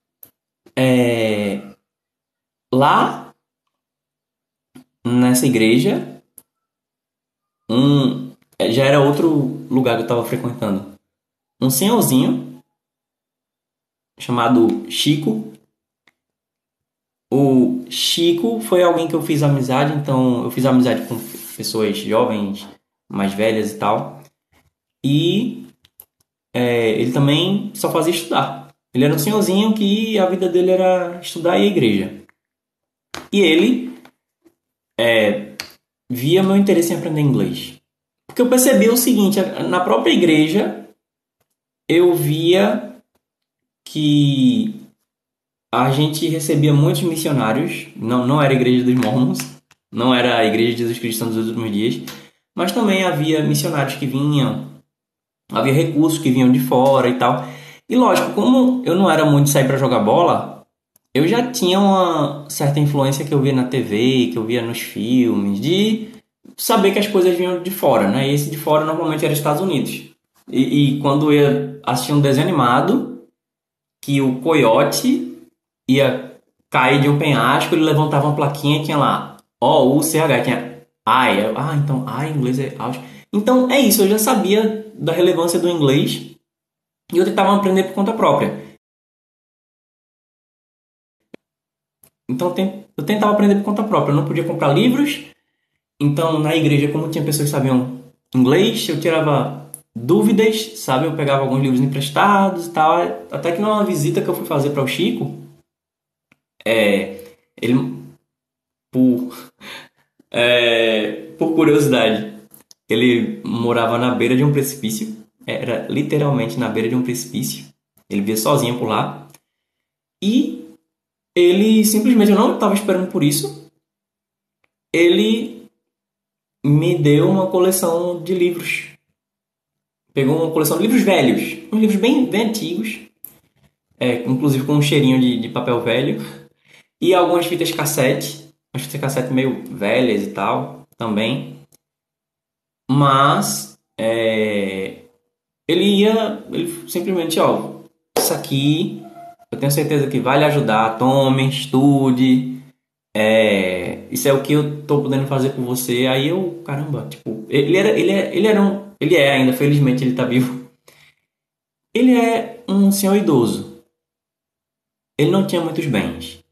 é, lá nessa igreja um já era outro lugar que eu estava frequentando. Um senhorzinho chamado Chico. O Chico foi alguém que eu fiz amizade, então eu fiz amizade com pessoas jovens, mais velhas e tal. E é, ele também só fazia estudar. Ele era um senhorzinho que a vida dele era estudar e a igreja. E ele é, via meu interesse em aprender inglês. Porque eu percebi o seguinte, na própria igreja eu via que a gente recebia muitos missionários, não, não era a igreja dos mormons, não era a igreja de Jesus Cristo dos últimos dias, mas também havia missionários que vinham, havia recursos que vinham de fora e tal. E lógico, como eu não era muito sair para jogar bola, eu já tinha uma certa influência que eu via na TV, que eu via nos filmes, de saber que as coisas vinham de fora, né? E esse de fora normalmente era Estados Unidos. E, e quando eu ia assistir um desenho animado, que o coiote ia cair de um penhasco, ele levantava uma plaquinha e tinha lá O, U, C, H, tinha I. Ah, então I em inglês é out. Então é isso, eu já sabia da relevância do inglês e eu tentava aprender por conta própria. Então eu tentava aprender por conta própria, eu não podia comprar livros. Então na igreja, como tinha pessoas que sabiam inglês, eu tirava dúvidas, sabe? Eu pegava alguns livros emprestados e tal. Até que numa visita que eu fui fazer para o Chico, é, ele, por, é, por curiosidade, ele morava na beira de um precipício. Era literalmente na beira de um precipício. Ele via sozinho por lá. E ele simplesmente, eu não estava esperando por isso. Ele me deu uma coleção de livros. Pegou uma coleção de livros velhos, uns livros bem, bem antigos, é, inclusive com um cheirinho de, de, papel velho, e algumas fitas cassete, umas fitas cassete meio velhas e tal, também. Mas é, ele ia, ele simplesmente, ó, isso aqui eu tenho certeza que vai lhe ajudar, tome, estude, é, isso é o que eu tô podendo fazer por você. Aí eu, caramba, tipo, ele era, ele, é, ele era um, ele é ainda, felizmente ele está vivo. Ele é um senhor idoso. Ele não tinha muitos bens.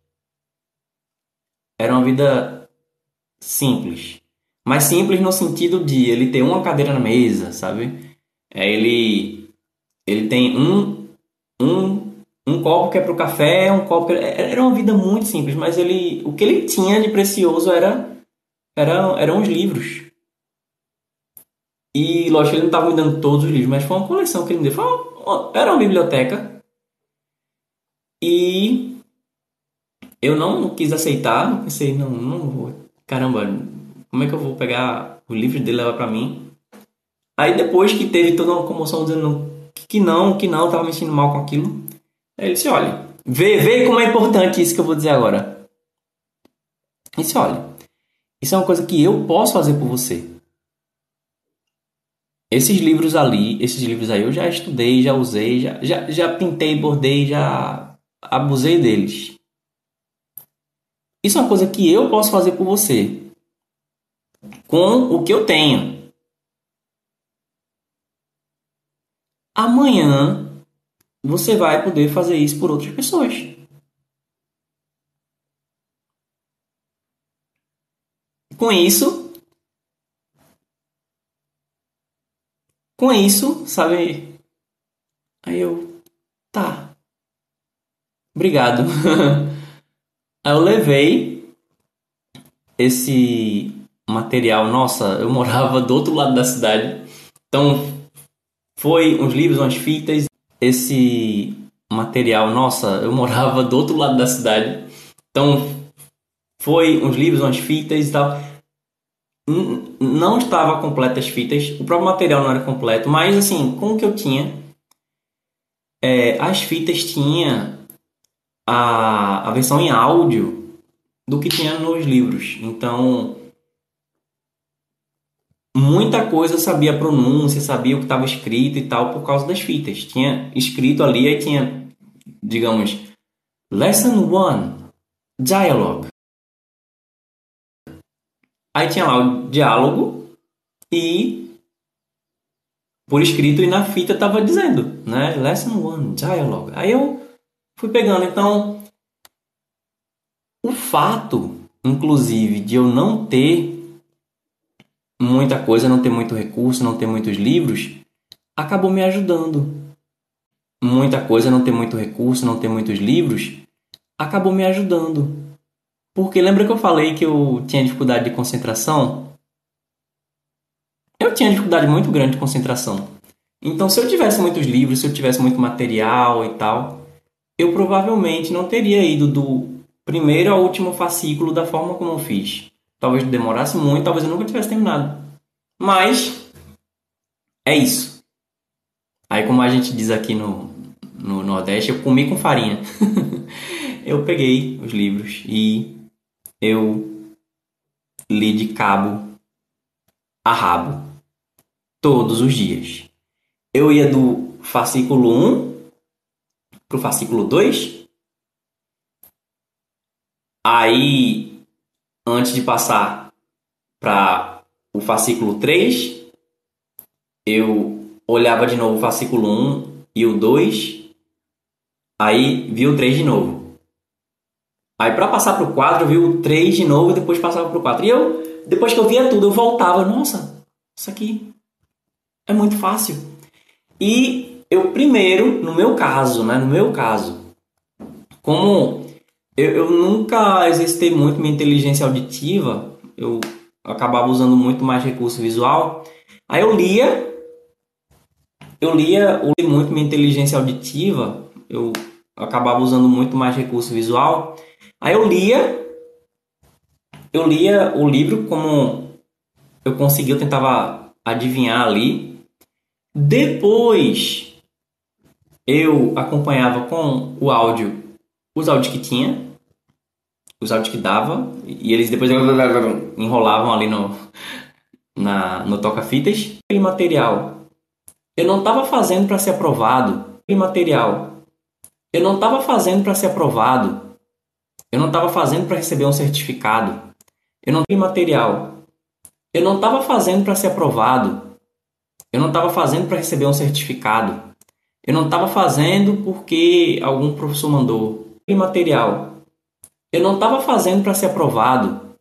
Era uma vida simples. Mas simples no sentido de ele ter uma cadeira na mesa, sabe? É, ele, ele tem um, um, um copo que é para o café, um copo. É, era uma vida muito simples, mas ele, o que ele tinha de precioso era, era eram os livros. E lógico, ele não estava me dando todos os livros, mas foi uma coleção que ele me deu. Uma, era uma biblioteca. E eu não quis aceitar, pensei, não, não vou. Caramba, como é que eu vou pegar o livro dele e levar para mim? Aí depois que teve toda uma comoção dizendo que não, que não, tava me sentindo mal com aquilo. Ele disse, olha, vê, vê como é importante isso que eu vou dizer agora. Ele disse, olha, isso é uma coisa que eu posso fazer por você. Esses livros ali, esses livros aí eu já estudei, já usei, já, já, já pintei, bordei, já abusei deles. Isso é uma coisa que eu posso fazer por você. Com o que eu tenho. amanhã você vai poder fazer isso por outras pessoas. Com isso, com isso, sabe? Aí eu, tá. Obrigado. Aí eu levei esse material. Nossa, eu morava do outro lado da cidade. Então foi uns livros, umas fitas, esse material. Nossa, eu morava do outro lado da cidade, então foi uns livros, umas fitas e tal. Não estava completa as fitas, o próprio material não era completo, mas assim, com o que eu tinha, é, as fitas tinha a, a versão em áudio do que tinha nos livros. Então, muita coisa sabia a pronúncia, sabia o que estava escrito e tal por causa das fitas. Tinha escrito ali e tinha, digamos, Lesson 1, Dialogue. Aí tinha lá o diálogo e por escrito e na fita estava dizendo, né? Lesson 1, Dialogue. Aí eu fui pegando. Então, o fato, inclusive, de eu não ter muita coisa, não ter muito recurso, não ter muitos livros, acabou me ajudando. Muita coisa, não ter muito recurso, não ter muitos livros, acabou me ajudando. Porque lembra que eu falei que eu tinha dificuldade de concentração? Eu tinha dificuldade muito grande de concentração. Então, se eu tivesse muitos livros, se eu tivesse muito material e tal, eu provavelmente não teria ido do primeiro ao último fascículo da forma como eu fiz. Talvez demorasse muito, talvez eu nunca tivesse terminado. Mas é isso. Aí como a gente diz aqui no, no Nordeste, eu comi com farinha. eu peguei os livros e eu li de cabo a rabo todos os dias. Eu ia do fascículo 1 pro fascículo 2. Aí antes de passar para o fascículo 3, eu olhava de novo o fascículo 1 e o 2, aí vi o 3 de novo. Aí para passar para o 4, eu vi o 3 de novo e depois passava para o 4. E eu, depois que eu via tudo, eu voltava. Nossa, isso aqui é muito fácil. E eu primeiro, no meu caso, né, no meu caso, como eu, eu nunca exercitei muito minha inteligência auditiva, eu acabava usando muito mais recurso visual. Aí eu lia, eu lia, eu li muito minha inteligência auditiva, eu acabava usando muito mais recurso visual. Aí eu lia, eu lia o livro como eu conseguia, eu tentava adivinhar ali. Depois eu acompanhava com o áudio, os áudios que tinha, áudios que dava e eles depois enrolavam ali no, na, no toca-fitas. Aquele material eu não estava fazendo para ser aprovado. Aquele material eu não estava fazendo para ser aprovado. Eu não estava fazendo para receber um certificado. Eu não tenho material. Eu não estava fazendo para ser aprovado. Eu não estava fazendo para receber um certificado. Eu não estava fazendo porque algum professor mandou. Aquele material eu não estava fazendo para ser aprovado.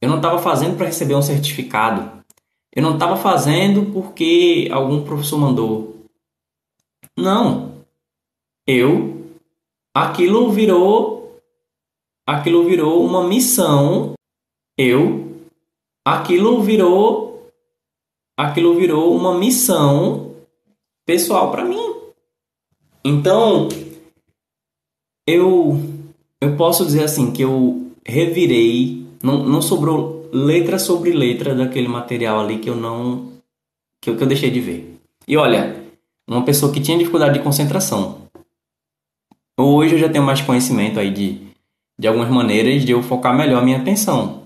Eu não estava fazendo para receber um certificado. Eu não estava fazendo porque algum professor mandou. Não. eu, aquilo virou, aquilo virou uma missão. Eu, aquilo virou, aquilo virou uma missão pessoal para mim. Então, eu, eu posso dizer assim que eu revirei, não, não sobrou letra sobre letra daquele material ali que eu não que eu, que eu deixei de ver. E olha, uma pessoa que tinha dificuldade de concentração. Hoje eu já tenho mais conhecimento aí de, de algumas maneiras de eu focar melhor a minha atenção.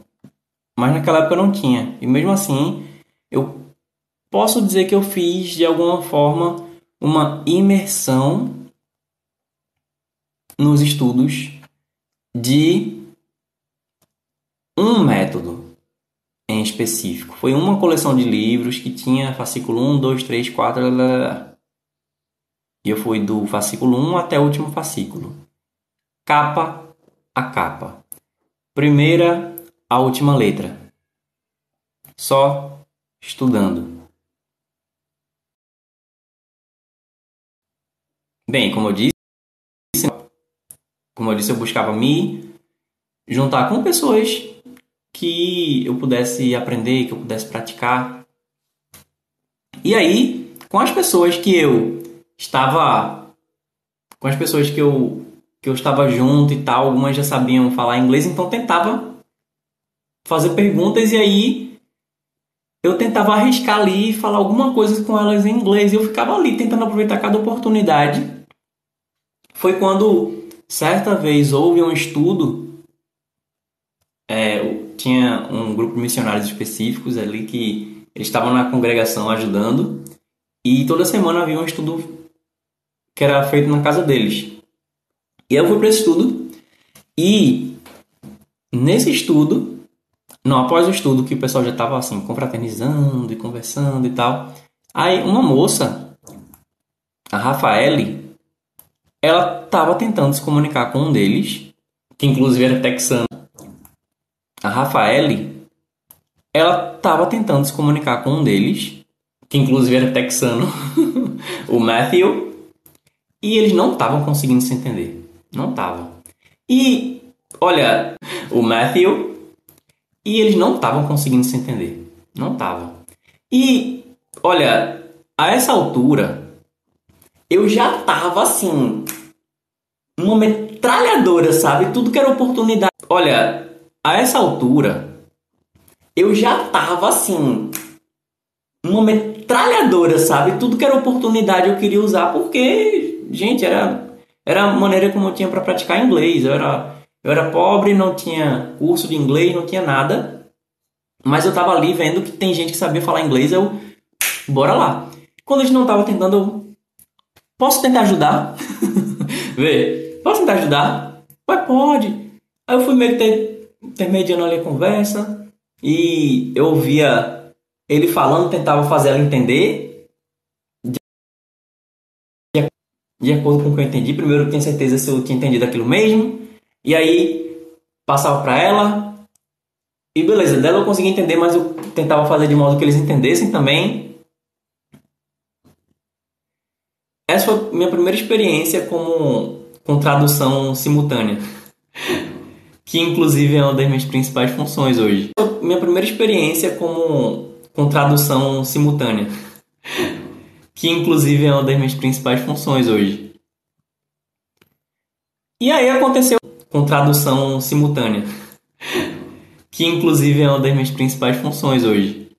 Mas naquela época eu não tinha. E mesmo assim, eu posso dizer que eu fiz de alguma forma uma imersão nos estudos de um método em específico. Foi uma coleção de livros que tinha fascículo 1, 2, 3, 4. E eu fui do fascículo 1 até o último fascículo. Capa a capa. Primeira a última letra. Só estudando. Bem, como eu disse, como eu disse, eu buscava me juntar com pessoas que eu pudesse aprender, que eu pudesse praticar. E aí, com as pessoas que eu estava com as pessoas que eu que eu estava junto e tal, algumas já sabiam falar inglês, então tentava fazer perguntas e aí eu tentava arriscar ali e falar alguma coisa com elas em inglês e eu ficava ali tentando aproveitar cada oportunidade. Foi quando certa vez houve um estudo é, tinha um grupo de missionários específicos ali que eles estavam na congregação ajudando e toda semana havia um estudo que era feito na casa deles. E eu fui para esse estudo e nesse estudo, não após o estudo que o pessoal já estava assim confraternizando e conversando e tal, aí uma moça, a Rafaele, ela estava tentando se comunicar com um deles, que inclusive era texano. A Rafaele, ela estava tentando se comunicar com um deles, que inclusive era texano, o Matthew, e eles não estavam conseguindo se entender. Não estavam. E, olha, o Matthew. E eles não estavam conseguindo se entender. Não estavam. E, olha, a essa altura, eu já tava assim. Uma metralhadora, sabe? Tudo que era oportunidade. Olha, a essa altura, eu já tava assim. Uma metralhadora, sabe? Tudo que era oportunidade eu queria usar porque gente, era, era a maneira como eu tinha para praticar inglês. Eu era, eu era pobre, não tinha curso de inglês, não tinha nada. Mas eu estava ali vendo que tem gente que sabia falar inglês, eu. Bora lá. Quando a gente não estava tentando, eu. Posso tentar ajudar? Vê, posso tentar ajudar? Mas pode. Aí eu fui meio que ter, intermediando ali a conversa. E eu ouvia ele falando, tentava fazer ela entender. de acordo com o que eu entendi. Primeiro eu tinha certeza se eu tinha entendido aquilo mesmo. E aí passava para ela. E beleza, dela eu conseguia entender, mas eu tentava fazer de modo que eles entendessem também. Essa foi minha primeira experiência com, com tradução simultânea. que inclusive é uma das minhas principais funções hoje. Minha primeira experiência com, com tradução simultânea que inclusive é uma das minhas principais funções hoje. E aí aconteceu com tradução simultânea, que inclusive é uma das minhas principais funções hoje.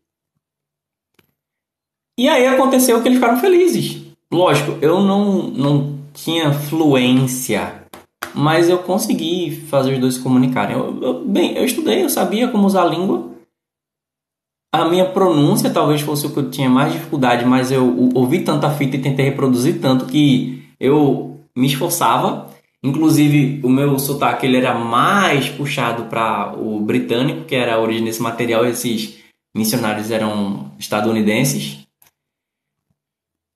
E aí aconteceu que eles ficaram felizes. Lógico, eu não, não tinha fluência, mas eu consegui fazer os dois se comunicarem. Eu, eu, bem, eu estudei, eu sabia como usar a língua, a minha pronúncia talvez fosse o que eu tinha mais dificuldade, mas eu ouvi tanta fita e tentei reproduzir tanto que eu me esforçava. Inclusive, o meu sotaque ele era mais puxado para o britânico, que era a origem desse material. Esses missionários eram estadunidenses.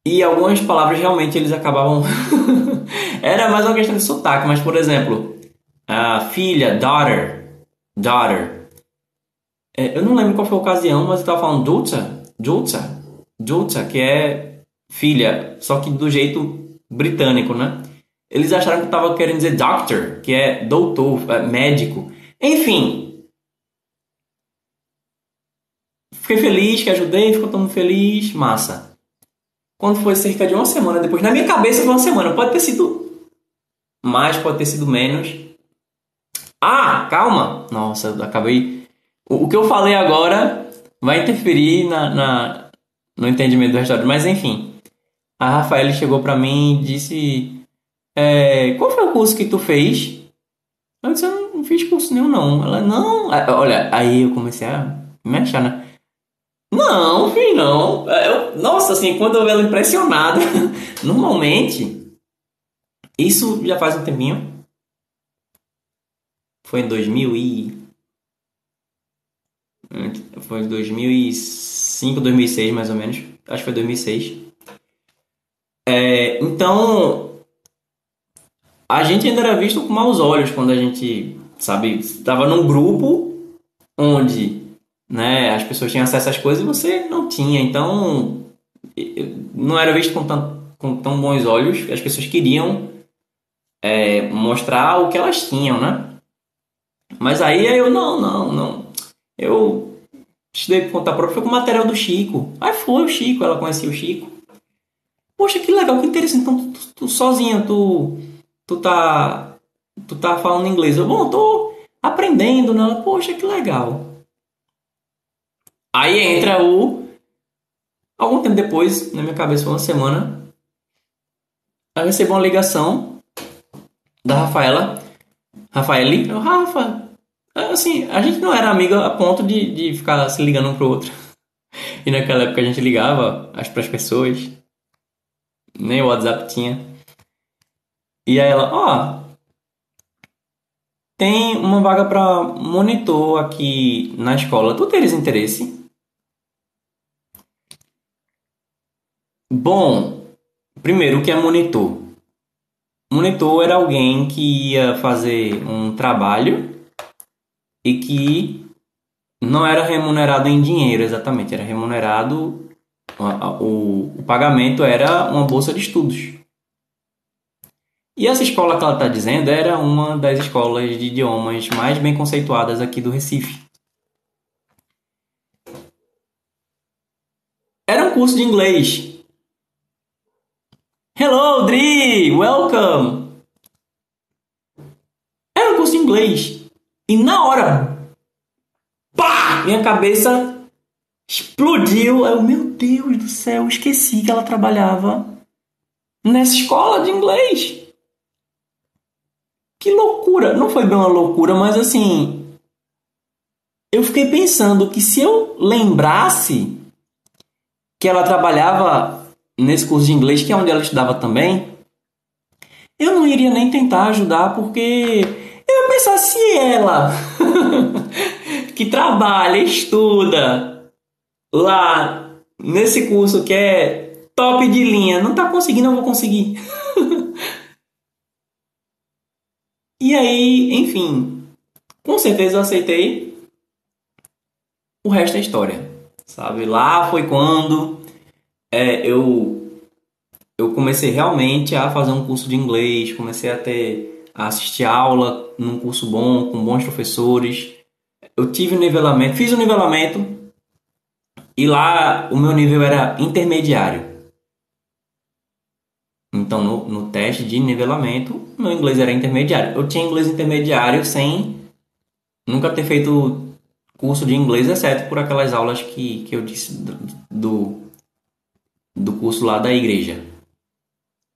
E algumas palavras realmente eles acabavam. era mais uma questão de sotaque, mas por exemplo, a filha, daughter, daughter. É, eu não lembro qual foi a ocasião, mas eu estava falando Dutza, Dutza, Dutza, que é filha, só que do jeito britânico, né? Eles acharam que eu tava querendo dizer doctor, que é doutor, é médico. Enfim. Fiquei feliz que ajudei, ficou todo mundo feliz, massa. Quando foi cerca de uma semana depois, na minha cabeça foi uma semana, pode ter sido mais, pode ter sido menos. Ah, calma! Nossa, acabei. O, o que eu falei agora vai interferir na, na, no entendimento do restaurante, mas enfim. A Rafaela chegou para mim e disse: é, Qual foi o curso que tu fez? Eu disse: Eu não fiz curso nenhum, não. Ela: Não. Olha, aí eu comecei a me achar, né? Não, filho, não. Eu, nossa, assim, quando eu vejo ela impressionada, normalmente, isso já faz um tempinho. Foi em 2000 e... Foi em 2005, 2006, mais ou menos. Acho que foi 2006. É, então, a gente ainda era visto com maus olhos quando a gente, sabe, estava num grupo onde né, as pessoas tinham acesso às coisas e você não tinha. Então, não era visto com, tão, com tão bons olhos. As pessoas queriam é, mostrar o que elas tinham, né? Mas aí eu, não, não, não. Eu estudei por conta própria, foi com o material do Chico. Aí foi o Chico, ela conhecia o Chico. Poxa, que legal, que interessante. Então, tu, tu, sozinha, tu, tu tá, tu tá falando inglês. Eu, bom, tô aprendendo, né? Poxa, que legal. Aí entra o. Algum tempo depois, na minha cabeça, foi uma semana. Eu recebi uma ligação da Rafaela. Rafaeli. Eu, Rafa. Assim, a gente não era amiga a ponto de, de ficar se ligando um pro outro. E naquela época a gente ligava as pessoas nem o WhatsApp tinha. E aí ela, ó, oh, tem uma vaga para monitor aqui na escola. Tu teres interesse? Bom, primeiro o que é monitor? Monitor era alguém que ia fazer um trabalho e que não era remunerado em dinheiro exatamente, era remunerado o, o pagamento era uma bolsa de estudos. E essa escola que ela está dizendo era uma das escolas de idiomas mais bem conceituadas aqui do Recife. Era um curso de inglês. Hello, Dri! Welcome! Era um curso de inglês. E na hora, pá! Minha cabeça explodiu. Eu, meu Deus do céu, esqueci que ela trabalhava nessa escola de inglês. Que loucura! Não foi bem uma loucura, mas assim. Eu fiquei pensando que se eu lembrasse que ela trabalhava nesse curso de inglês, que é onde ela estudava também, eu não iria nem tentar ajudar, porque eu ia pensar se ela, que trabalha, estuda, lá nesse curso que é top de linha, não tá conseguindo, eu vou conseguir. e aí, enfim, com certeza eu aceitei. O resto é história, sabe? Lá foi quando é, eu eu comecei realmente a fazer um curso de inglês, comecei a ter a assistir aula num curso bom, com bons professores. Eu tive um nivelamento, fiz o um nivelamento, e lá o meu nível era intermediário. Então no, no teste de nivelamento, meu inglês era intermediário. Eu tinha inglês intermediário sem nunca ter feito curso de inglês, exceto por aquelas aulas que, que eu disse do, do, do curso lá da igreja.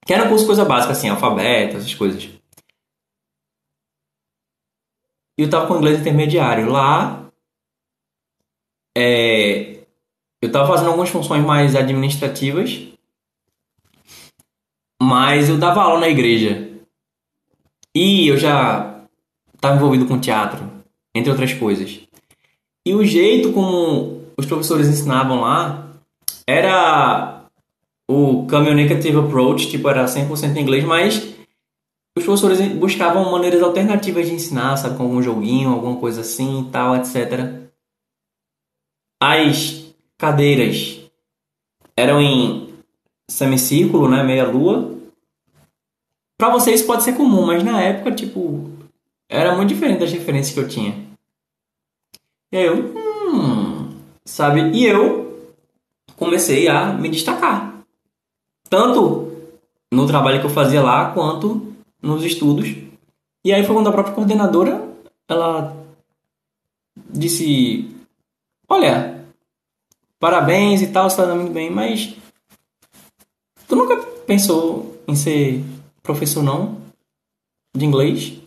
Que era um curso coisa básica, assim, alfabeto, essas coisas. E eu tava com inglês intermediário. Lá, é, eu estava fazendo algumas funções mais administrativas, mas eu dava aula na igreja. E eu já estava envolvido com teatro, entre outras coisas. E o jeito como os professores ensinavam lá era o communicative approach, tipo, era 100% em inglês, mas os professores buscavam maneiras alternativas de ensinar, sabe, com algum joguinho, alguma coisa assim e tal, etc. As cadeiras eram em semicírculo, né, meia lua. Pra vocês pode ser comum, mas na época, tipo, era muito diferente das referências que eu tinha. E aí eu, hum, sabe? E eu comecei a me destacar. Tanto no trabalho que eu fazia lá, quanto nos estudos. E aí foi quando a própria coordenadora, ela disse, olha, parabéns e tal, você tá muito bem, mas tu nunca pensou em ser professor não de inglês?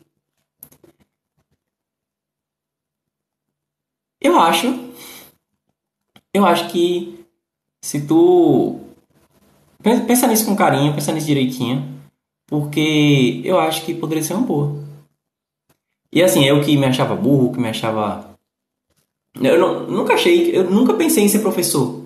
Eu acho. Eu acho que se tu pensa nisso com carinho, pensa nisso direitinho, porque eu acho que poderia ser uma boa. E assim, eu que me achava burro, que me achava eu não, nunca achei, eu nunca pensei em ser professor.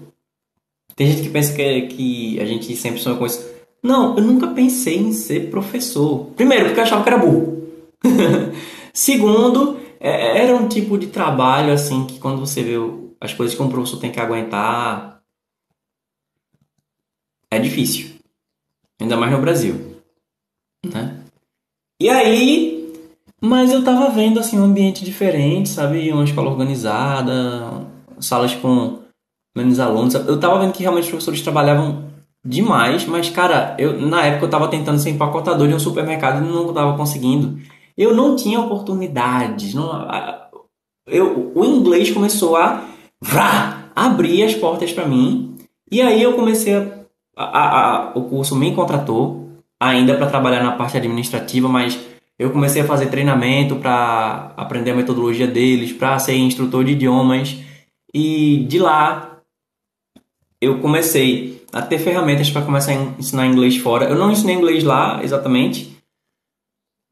Tem gente que pensa que, que a gente sempre sonha com isso. Não, eu nunca pensei em ser professor. Primeiro, porque eu achava que era burro. Segundo, é, era um tipo de trabalho assim que quando você vê as coisas que um professor tem que aguentar, é difícil. Ainda mais no Brasil. Né? E aí, mas eu tava vendo assim um ambiente diferente, sabe? Uma escola organizada, salas com menos alunos. Eu tava vendo que realmente os professores trabalhavam demais, mas cara, eu na época eu tava tentando ser empacotador de um supermercado e não tava conseguindo eu não tinha oportunidades. Não, eu, o inglês começou a vrá, abrir as portas para mim. E aí eu comecei a, a, a, o curso me contratou ainda para trabalhar na parte administrativa, mas eu comecei a fazer treinamento para aprender a metodologia deles, para ser instrutor de idiomas. E de lá eu comecei a ter ferramentas para começar a ensinar inglês fora. Eu não ensinei inglês lá exatamente,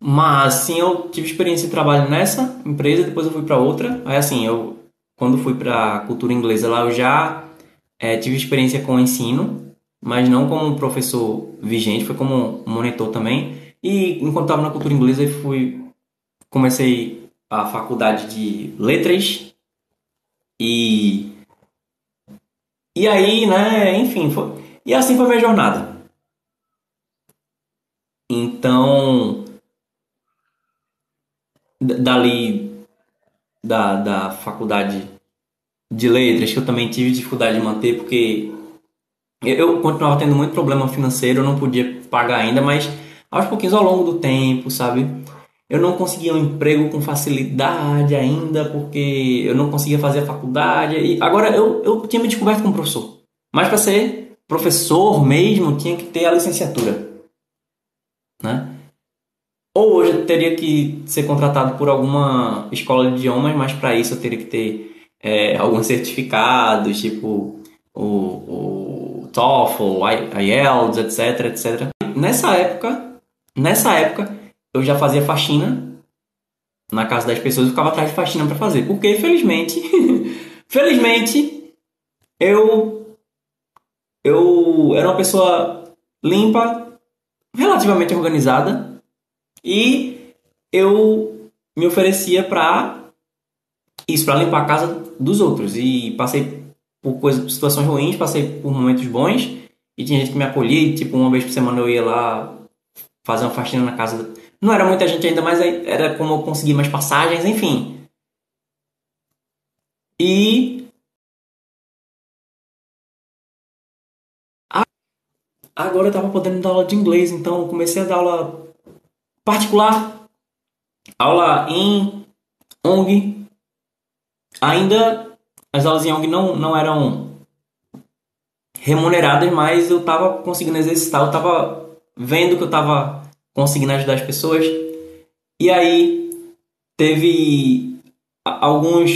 mas sim, eu tive experiência de trabalho nessa empresa, depois eu fui para outra. Aí assim, eu quando fui para cultura inglesa lá, eu já é, tive experiência com ensino, mas não como professor vigente, foi como monitor também. E enquanto estava na cultura inglesa, eu fui comecei a faculdade de letras e e aí, né, enfim, foi, e assim foi minha jornada. Então, dali da, da faculdade de letras, que eu também tive dificuldade de manter, porque eu continuava tendo muito problema financeiro, eu não podia pagar ainda, mas aos pouquinhos ao longo do tempo, sabe? Eu não conseguia um emprego com facilidade ainda, porque eu não conseguia fazer a faculdade. E agora eu, eu tinha me descoberto como professor. Mas para ser professor mesmo, tinha que ter a licenciatura. Né? Ou hoje eu teria que ser contratado por alguma escola de idiomas, mas para isso eu teria que ter é, alguns certificados, tipo o, o TOEFL, IELTS, etc, etc. Nessa época, nessa época, eu já fazia faxina na casa das pessoas, eu ficava atrás de faxina para fazer, porque felizmente, felizmente, eu eu era uma pessoa limpa, relativamente organizada e eu me oferecia para isso, para limpar a casa dos outros. E passei por coisas, situações ruins, passei por momentos bons. E tinha gente que me acolhia, e, tipo, uma vez por semana eu ia lá fazer uma faxina na casa. Não era muita gente ainda, mas era como eu conseguir mais passagens, enfim. E. Agora eu tava podendo dar aula de inglês, então eu comecei a dar aula particular, aula em ONG. Ainda as aulas em ONG não, não eram remuneradas, mas eu estava conseguindo exercitar, eu estava vendo que eu estava conseguindo ajudar as pessoas. E aí teve alguns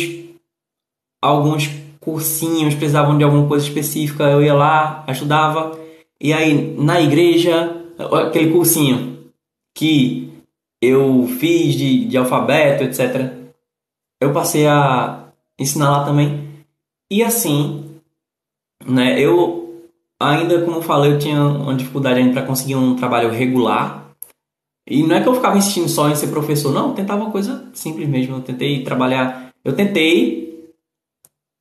alguns cursinhos precisavam de alguma coisa específica, eu ia lá, ajudava. E aí na igreja, aquele cursinho que eu fiz de, de alfabeto, etc., eu passei a ensinar lá também. E assim, né, eu ainda, como eu falei, eu tinha uma dificuldade ainda para conseguir um trabalho regular. E não é que eu ficava insistindo só em ser professor, não, eu tentava uma coisa simples mesmo. Eu tentei trabalhar, eu tentei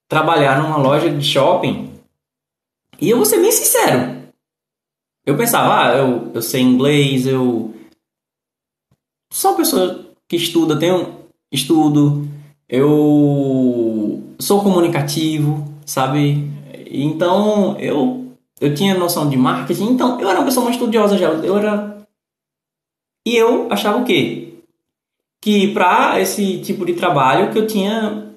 trabalhar numa loja de shopping. E eu vou ser bem sincero. Eu pensava, ah, eu, eu sei inglês, eu sou uma pessoa que estuda, tenho estudo, eu sou comunicativo, sabe? Então eu eu tinha noção de marketing, então eu era uma pessoa mais estudiosa já, eu era e eu achava o quê? Que para esse tipo de trabalho que eu tinha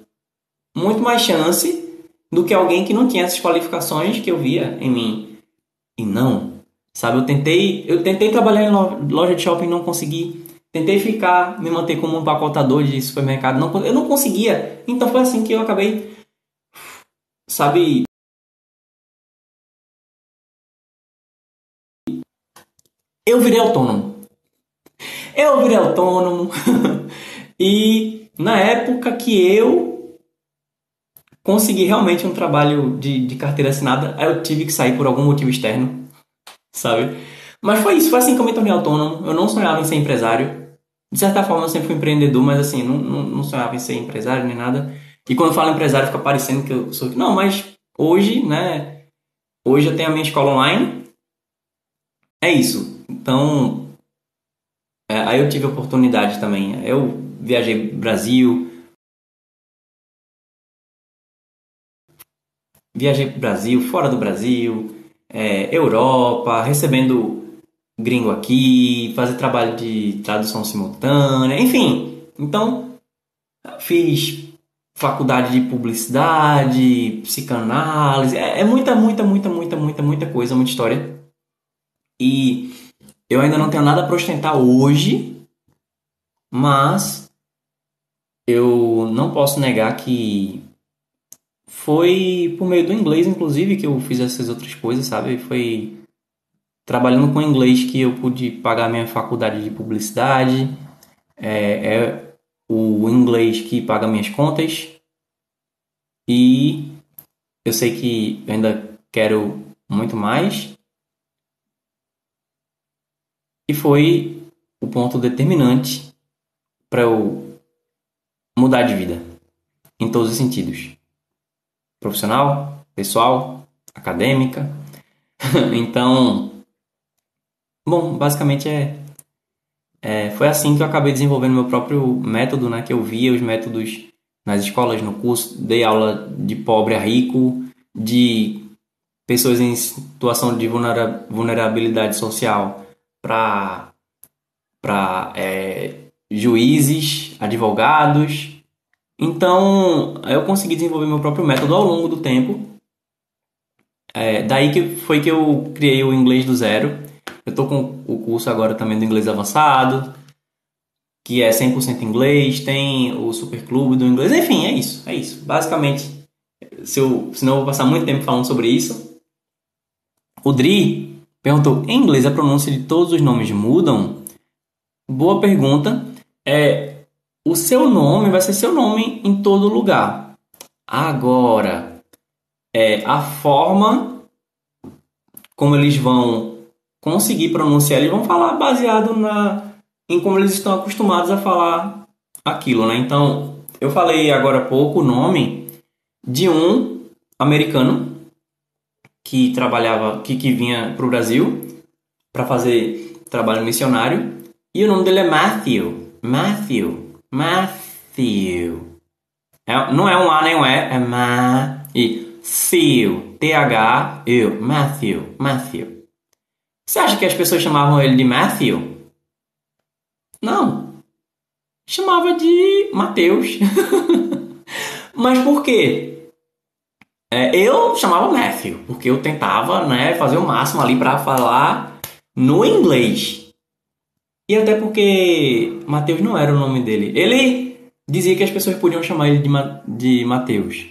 muito mais chance do que alguém que não tinha essas qualificações que eu via em mim. E não, sabe? Eu tentei, eu tentei trabalhar em loja de shopping, não consegui. Tentei ficar, me manter como um empacotador de supermercado, não, eu não conseguia. Então foi assim que eu acabei, sabe? Eu virei autônomo. Eu virei autônomo. e na época que eu consegui realmente um trabalho de, de carteira assinada, eu tive que sair por algum motivo externo, sabe? Mas foi isso, foi assim que eu me tornei autônomo. Eu não sonhava em ser empresário. De certa forma, eu sempre fui empreendedor, mas assim, não, não, não sonhava em ser empresário nem nada. E quando falo empresário, fica parecendo que eu sou. Não, mas hoje, né? Hoje eu tenho a minha escola online. É isso. Então, é, aí eu tive oportunidade também. Eu viajei Brasil. Viajei para Brasil, fora do Brasil, é, Europa, recebendo gringo aqui, fazer trabalho de tradução simultânea, enfim. Então, fiz faculdade de publicidade, psicanálise, é, é, muita, muita, muita, muita, muita, muita coisa, muita história. E eu ainda não tenho nada para ostentar hoje, mas eu não posso negar que foi por meio do inglês, inclusive, que eu fiz essas outras coisas, sabe? Foi trabalhando com inglês que eu pude pagar minha faculdade de publicidade, é, é o inglês que paga minhas contas. E eu sei que ainda quero muito mais. E foi o ponto determinante para eu mudar de vida em todos os sentidos. Profissional, pessoal, acadêmica. então, Bom, basicamente é, é, foi assim que eu acabei desenvolvendo meu próprio método, né? Que eu via os métodos nas escolas, no curso, dei aula de pobre a rico, de pessoas em situação de vulnerabilidade social para para é, juízes, advogados. Então, eu consegui desenvolver meu próprio método ao longo do tempo. É, daí que foi que eu criei o inglês do zero eu estou com o curso agora também do inglês avançado, que é 100% inglês, tem o super clube do inglês, enfim, é isso, é isso. Basicamente, se eu, senão eu vou passar muito tempo falando sobre isso. O Dri perguntou: em inglês a pronúncia de todos os nomes mudam? Boa pergunta. É, o seu nome vai ser seu nome em todo lugar. Agora, é, a forma como eles vão conseguir pronunciar, eles vão falar baseado na, em como eles estão acostumados a falar aquilo, né? Então, eu falei agora há pouco o nome de um americano que trabalhava, que, que vinha para o Brasil para fazer trabalho missionário e o nome dele é Matthew. Matthew. Matthew. É, não é um A nem um E, é Ma e Theo. T-H-E. Matthew. Matthew. Você acha que as pessoas chamavam ele de Matthew? Não. Chamava de Mateus. Mas por quê? É, eu chamava Matthew, porque eu tentava né, fazer o máximo ali para falar no inglês. E até porque Mateus não era o nome dele. Ele dizia que as pessoas podiam chamar ele de, Ma de Mateus.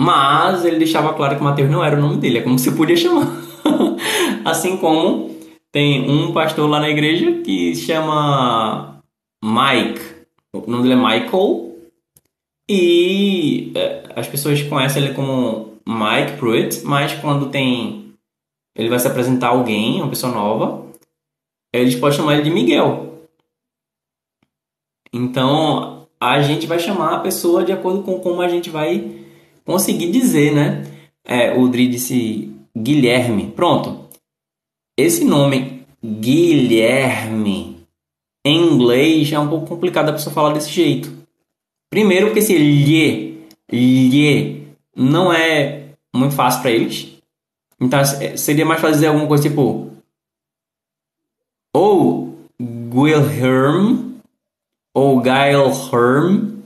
Mas ele deixava claro que Mateus não era o nome dele, é como se podia chamar. Assim como tem um pastor lá na igreja que se chama Mike. O nome dele é Michael. E é, as pessoas conhecem ele como Mike Pruitt, mas quando tem. Ele vai se apresentar a alguém, uma pessoa nova, eles podem chamar ele de Miguel. Então a gente vai chamar a pessoa de acordo com como a gente vai conseguir dizer, né? É, o Dri disse Guilherme. Pronto. Esse nome Guilherme em inglês é um pouco complicado a pessoa falar desse jeito. Primeiro porque esse lhe, lhe não é muito fácil para eles. Então seria mais fácil dizer alguma coisa tipo ou Wilhelm ou Geilherm.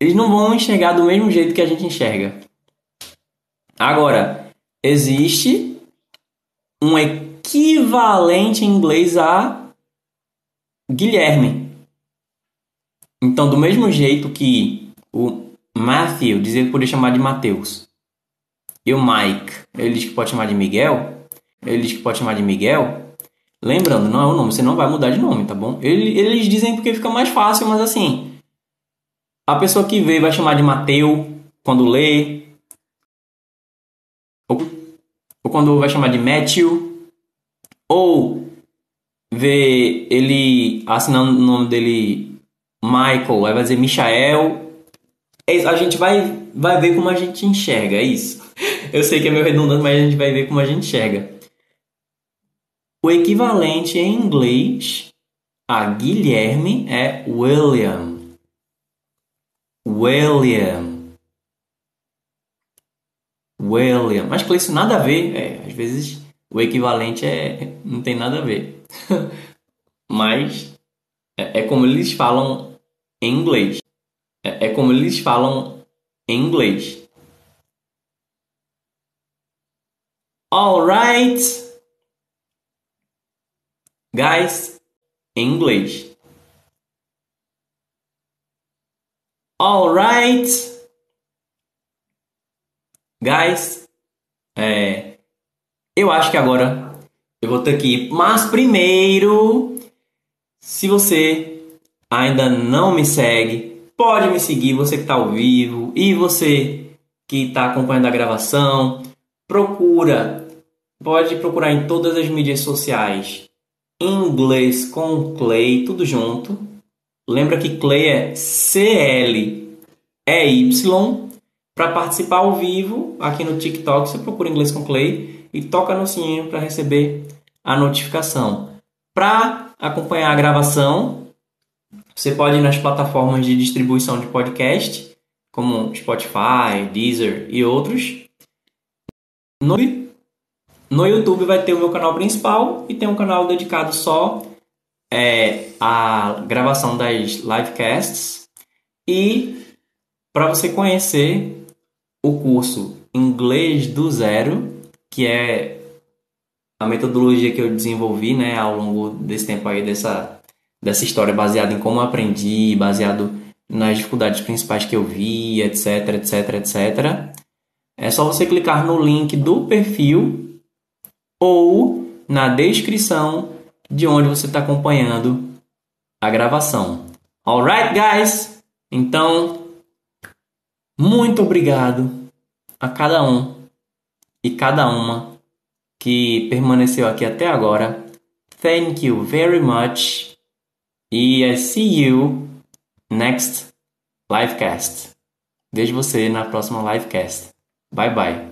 Eles não vão enxergar do mesmo jeito que a gente enxerga. Agora, existe um equivalente em inglês a Guilherme. Então, do mesmo jeito que o Matthew dizia que podia chamar de Mateus, e o Mike, ele diz que pode chamar de Miguel, ele diz que pode chamar de Miguel, lembrando, não é o nome, você não vai mudar de nome, tá bom? Eles dizem porque fica mais fácil, mas assim, a pessoa que vê vai chamar de Mateu quando lê, ou quando vai chamar de Matthew, ou vê ele assinando o nome dele Michael, aí vai dizer Michael. É a gente vai, vai ver como a gente enxerga, é isso. Eu sei que é meio redundante, mas a gente vai ver como a gente enxerga. O equivalente em inglês a Guilherme é William. William. William. Mas com isso nada a ver. É, às vezes o equivalente é, não tem nada a ver. Mas é, é, como eles falam em inglês. É, é como eles falam em inglês. Alright. Guys, em inglês. Alright. Guys, é, eu acho que agora eu vou ter que ir. Mas primeiro, se você ainda não me segue, pode me seguir, você que está ao vivo e você que está acompanhando a gravação, procura, pode procurar em todas as mídias sociais, inglês com Clay, tudo junto. Lembra que Clay é C-L-E-Y. Para participar ao vivo aqui no TikTok, você procura inglês com Clay e toca no sininho para receber a notificação. Para acompanhar a gravação, você pode ir nas plataformas de distribuição de podcast, como Spotify, Deezer e outros. No, no YouTube vai ter o meu canal principal e tem um canal dedicado só é, à gravação das livecasts. E para você conhecer o curso Inglês do Zero, que é a metodologia que eu desenvolvi né, ao longo desse tempo aí, dessa, dessa história baseada em como aprendi, baseado nas dificuldades principais que eu vi, etc, etc, etc. É só você clicar no link do perfil ou na descrição de onde você está acompanhando a gravação. Alright, guys? Então, muito obrigado a cada um e cada uma que permaneceu aqui até agora. Thank you very much. E I see you next livecast. Vejo você na próxima livecast. Bye bye.